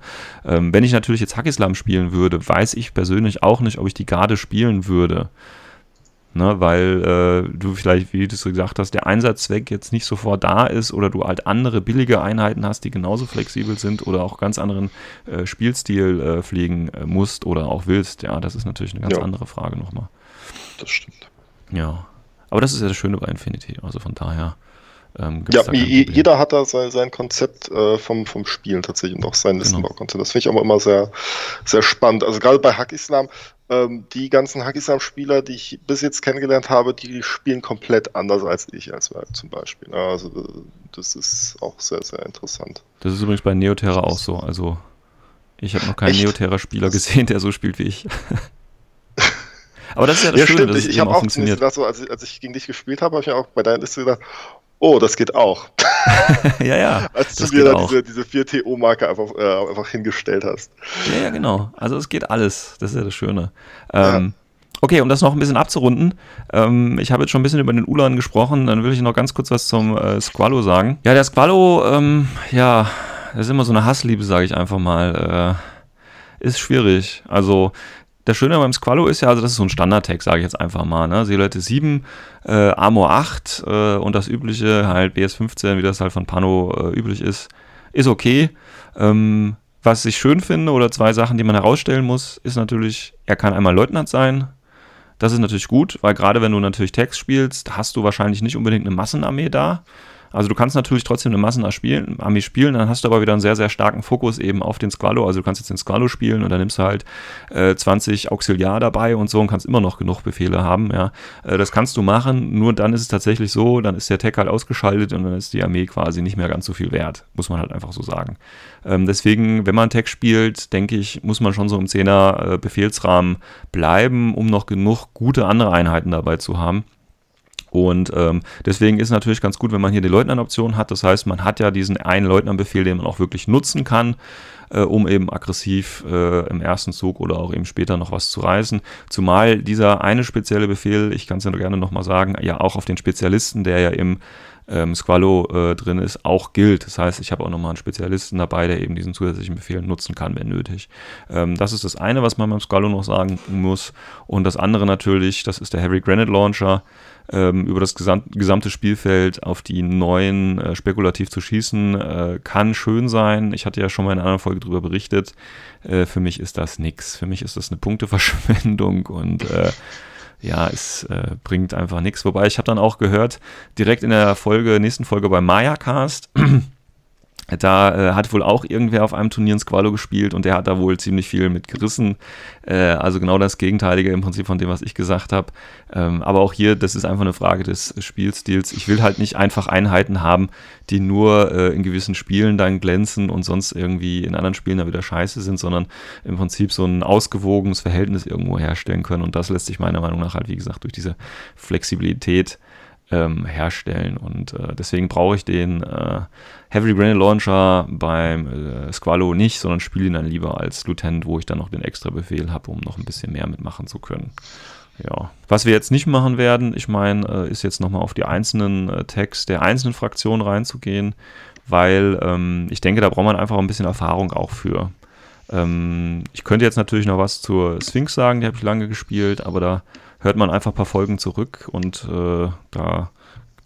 Ähm, wenn ich natürlich jetzt Hackislam spielen würde, weiß ich persönlich auch nicht, ob ich die Garde spielen würde. Ne, weil äh, du vielleicht, wie du so gesagt hast, der Einsatzzweck jetzt nicht sofort da ist oder du halt andere billige Einheiten hast, die genauso flexibel sind oder auch ganz anderen äh, Spielstil äh, pflegen äh, musst oder auch willst. Ja, das ist natürlich eine ganz Ja. andere Frage nochmal. Das stimmt. Ja. Aber das ist ja das Schöne bei Infinity. Also von daher ähm, ja, jeder hat da sein, sein Konzept äh, vom, vom Spielen tatsächlich und auch sein genau. Listenbaukonzept. Das finde ich aber immer sehr, sehr spannend. Also gerade bei Hack Islam, ähm, die ganzen Hack Islam-Spieler, die ich bis jetzt kennengelernt habe, die spielen komplett anders als ich, als zum Beispiel. Also das ist auch sehr, sehr interessant. Das ist übrigens bei Neoterra auch so. Also ich habe noch keinen Neoterra-Spieler gesehen, der so spielt wie ich. Aber das ist ja das ja, Schöne, stimmt. dass ich, es ich auch funktioniert. Gedacht, so, als, ich, als ich gegen dich gespielt habe, habe ich mir auch bei deiner Liste gedacht, oh, das geht auch. ja, ja. Als du dir da diese, diese 4TO-Marke einfach, äh, einfach hingestellt hast. Ja, ja, genau. Also es geht alles. Das ist ja das Schöne. Ähm, ja. Okay, um das noch ein bisschen abzurunden, ähm, ich habe jetzt schon ein bisschen über den Ulan gesprochen, dann will ich noch ganz kurz was zum äh, Squalo sagen. Ja, der Squalo, ähm, ja, das ist immer so eine Hassliebe, sage ich einfach mal. Äh, ist schwierig. Also das Schöne beim Squalo ist ja, also das ist so ein Standard-Tag, sage ich jetzt einfach mal. Ne? Seeleute 7, äh, Armor 8 äh, und das übliche, halt BS 15, wie das halt von Pano äh, üblich ist, ist okay. Ähm, was ich schön finde, oder zwei Sachen, die man herausstellen muss, ist natürlich, er kann einmal Leutnant sein. Das ist natürlich gut, weil gerade wenn du natürlich Tags spielst, hast du wahrscheinlich nicht unbedingt eine Massenarmee da. Also du kannst natürlich trotzdem eine Massenarmee spielen, Armee spielen, dann hast du aber wieder einen sehr, sehr starken Fokus eben auf den Squalo. Also du kannst jetzt den Squalo spielen und dann nimmst du halt äh, 20 Auxiliar dabei und so und kannst immer noch genug Befehle haben. Ja. Äh, das kannst du machen, nur dann ist es tatsächlich so, dann ist der Tech halt ausgeschaltet und dann ist die Armee quasi nicht mehr ganz so viel wert, muss man halt einfach so sagen. Ähm, deswegen, wenn man Tech spielt, denke ich, muss man schon so im 10er äh, Befehlsrahmen bleiben, um noch genug gute andere Einheiten dabei zu haben. Und ähm, deswegen ist es natürlich ganz gut, wenn man hier die Leutnant-Option hat. Das heißt, man hat ja diesen einen Leutnant-Befehl, den man auch wirklich nutzen kann, äh, um eben aggressiv äh, im ersten Zug oder auch eben später noch was zu reißen. Zumal dieser eine spezielle Befehl, ich kann es ja gerne nochmal sagen, ja auch auf den Spezialisten, der ja im ähm, Squalo äh, drin ist, auch gilt. Das heißt, ich habe auch nochmal einen Spezialisten dabei, der eben diesen zusätzlichen Befehl nutzen kann, wenn nötig. Ähm, das ist das eine, was man beim Squalo noch sagen muss. Und das andere natürlich, das ist der Heavy Granite Launcher ähm, über das gesam gesamte Spielfeld auf die neuen äh, spekulativ zu schießen, äh, kann schön sein. Ich hatte ja schon mal in einer anderen Folge darüber berichtet. Äh, für mich ist das nichts. Für mich ist das eine Punkteverschwendung und äh, ja, es äh, bringt einfach nichts. Wobei ich habe dann auch gehört, direkt in der Folge, nächsten Folge bei Maya Cast, da äh, hat wohl auch irgendwer auf einem Turnier in Squalo gespielt und der hat da wohl ziemlich viel mit gerissen. Äh, also genau das Gegenteilige im Prinzip von dem, was ich gesagt habe. Ähm, aber auch hier, das ist einfach eine Frage des Spielstils. Ich will halt nicht einfach Einheiten haben, die nur äh, in gewissen Spielen dann glänzen und sonst irgendwie in anderen Spielen dann wieder scheiße sind, sondern im Prinzip so ein ausgewogenes Verhältnis irgendwo herstellen können. Und das lässt sich meiner Meinung nach halt, wie gesagt, durch diese Flexibilität ähm, herstellen. Und äh, deswegen brauche ich den äh, Heavy Granite Launcher beim äh, Squalo nicht, sondern spiele ihn dann lieber als Lieutenant, wo ich dann noch den extra Befehl habe, um noch ein bisschen mehr mitmachen zu können. Ja. Was wir jetzt nicht machen werden, ich meine, äh, ist jetzt nochmal auf die einzelnen äh, Tags der einzelnen Fraktionen reinzugehen, weil ähm, ich denke, da braucht man einfach ein bisschen Erfahrung auch für. Ähm, ich könnte jetzt natürlich noch was zur Sphinx sagen, die habe ich lange gespielt, aber da hört man einfach ein paar Folgen zurück und äh, da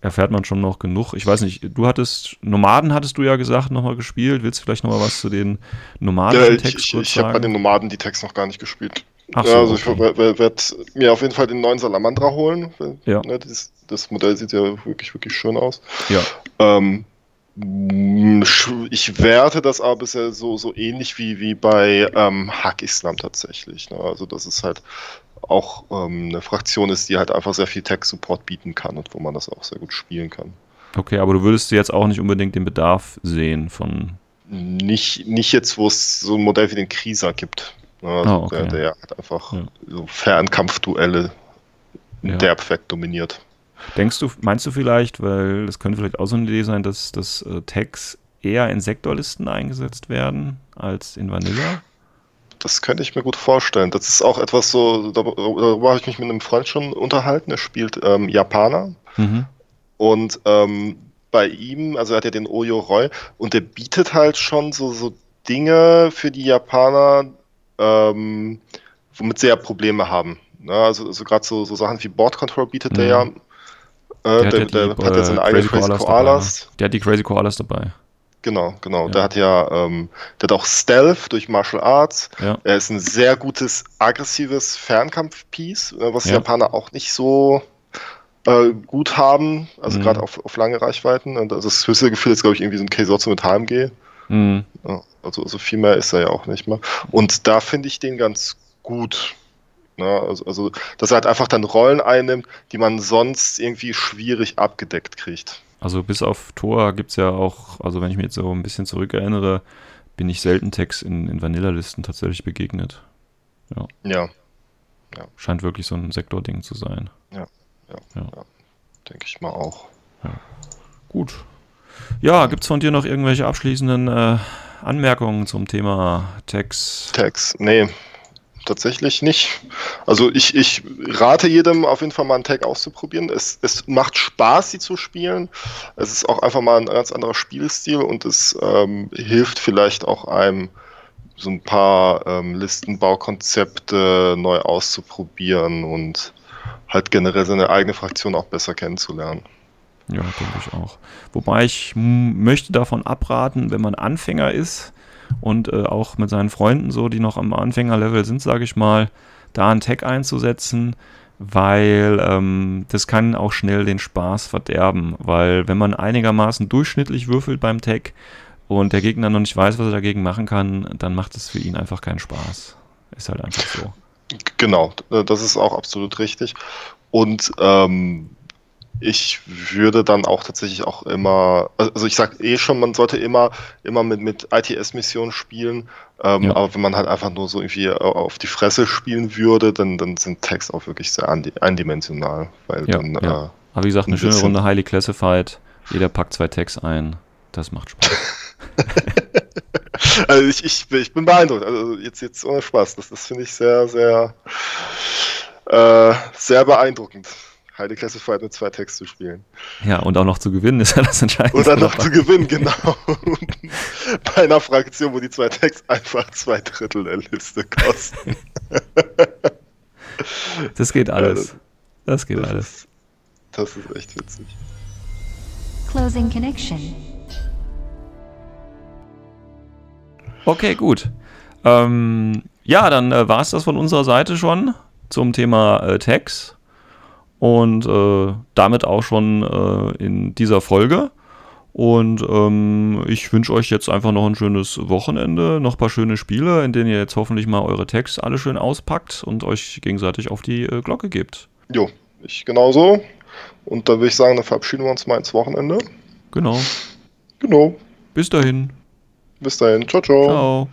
erfährt man schon noch genug. Ich weiß nicht, du hattest, Nomaden hattest du ja gesagt, nochmal gespielt. Willst du vielleicht nochmal was zu den Nomaden ja, Text Ich, ich, ich habe bei den Nomaden die Text noch gar nicht gespielt. Ach so, also ich okay. werde mir auf jeden Fall den neuen Salamandra holen. Ja. Ne, das, das, Modell sieht ja wirklich, wirklich schön aus. Ja. Ähm, ich werte das aber bisher so, so ähnlich wie, wie bei ähm, Hack Islam tatsächlich. Ne? Also das ist halt auch ähm, eine Fraktion ist, die halt einfach sehr viel Tech-Support bieten kann und wo man das auch sehr gut spielen kann. Okay, aber du würdest jetzt auch nicht unbedingt den Bedarf sehen von. Nicht, nicht jetzt, wo es so ein Modell wie den Krieger gibt. Also oh, okay. der, der hat einfach ja. so Fernkampfduelle ja. derb dominiert. Denkst du, meinst du vielleicht, weil das könnte vielleicht auch so eine Idee sein, dass, dass äh, Tags eher in Sektorlisten eingesetzt werden als in Vanilla? Das könnte ich mir gut vorstellen. Das ist auch etwas so, darüber habe ich mich mit einem Freund schon unterhalten. Er spielt ähm, Japaner. Mhm. Und ähm, bei ihm, also er hat ja den Oyo Roy, und der bietet halt schon so, so Dinge für die Japaner, ähm, womit sie ja Probleme haben. Ne? Also, also gerade so, so Sachen wie Board Control bietet mhm. der ja. Äh, der, der, der, hat ja seine äh, eigenen Crazy Koalas. Koalas. Dabei, ne? Der hat die Crazy Koalas dabei. Genau, genau. Ja. Der hat ja, ähm, der hat auch Stealth durch Martial Arts. Ja. Er ist ein sehr gutes, aggressives Fernkampf-Piece, äh, was die Japaner auch nicht so äh, gut haben, also Mhm. gerade auf, auf lange Reichweiten. Und also das höchste Gefühl ist, glaube ich, irgendwie so ein K-Sotze mit HMG. Mhm. Ja, also, also viel mehr ist er ja auch nicht mehr. Und da finde ich den ganz gut. Ne? Also, also, dass er halt einfach dann Rollen einnimmt, die man sonst irgendwie schwierig abgedeckt kriegt. Also bis auf Tor gibt es ja auch, also wenn ich mich jetzt so ein bisschen zurückerinnere, bin ich selten Text in, in Vanilla-Listen tatsächlich begegnet. Ja, Scheint wirklich so ein Sektording zu sein. denke ich mal auch. Gut. Ja, gibt es von dir noch irgendwelche abschließenden äh, Anmerkungen zum Thema Text? Tags. Nee, tatsächlich nicht. Also ich, ich rate jedem auf jeden Fall mal einen Tag auszuprobieren. Es, es macht Spaß, sie zu spielen. Es ist auch einfach mal ein ganz anderer Spielstil und es ähm, hilft vielleicht auch einem, so ein paar ähm, Listenbaukonzepte neu auszuprobieren und halt generell seine eigene Fraktion auch besser kennenzulernen. Ja, denke ich auch. Wobei ich möchte davon abraten, wenn man Anfänger ist und äh, auch mit seinen Freunden so, die noch am Anfängerlevel sind, sage ich mal, da einen Tag einzusetzen, weil ähm, das kann auch schnell den Spaß verderben, weil wenn man einigermaßen durchschnittlich würfelt beim Tag und der Gegner noch nicht weiß, was er dagegen machen kann, dann macht es für ihn einfach keinen Spaß. Ist halt einfach so. Genau, äh, das ist auch absolut richtig. Und ähm, ich würde dann auch tatsächlich auch immer, also ich sag eh schon, man sollte immer, immer mit, mit ITS-Missionen spielen, ähm, Ja. aber wenn man halt einfach nur so irgendwie auf die Fresse spielen würde, dann, dann sind Tags auch wirklich sehr eindimensional, weil Ja, dann, ja. Äh, Aber wie gesagt, eine Ein schöne. Runde Highly Classified. Jeder packt zwei Tags ein. Das macht Spaß. also ich, ich, ich bin beeindruckt, also jetzt, jetzt ohne Spaß, das, das finde ich sehr, sehr, äh, sehr beeindruckend. Heide Classified mit zwei Tags zu spielen. Ja, und auch noch zu gewinnen ist ja das Entscheidende. Oder noch zu gewinnen, genau. Bei einer Fraktion, wo die zwei Tags einfach zwei Drittel der Liste kosten. Das geht alles. Das geht Das alles. ist, das ist echt witzig. Closing connection. Okay, gut. Ähm, ja, dann äh, war es das von unserer Seite schon zum Thema äh, Tags. Und äh, damit auch schon äh, in dieser Folge. Und ähm, ich wünsche euch jetzt einfach noch ein schönes Wochenende, noch ein paar schöne Spiele, in denen ihr jetzt hoffentlich mal eure Tags alle schön auspackt und euch gegenseitig auf die äh, Glocke gebt. Jo, ich genauso. Und dann würde ich sagen, dann verabschieden wir uns mal ins Wochenende. Genau. Genau. Bis dahin. Bis dahin. Ciao, ciao. Ciao.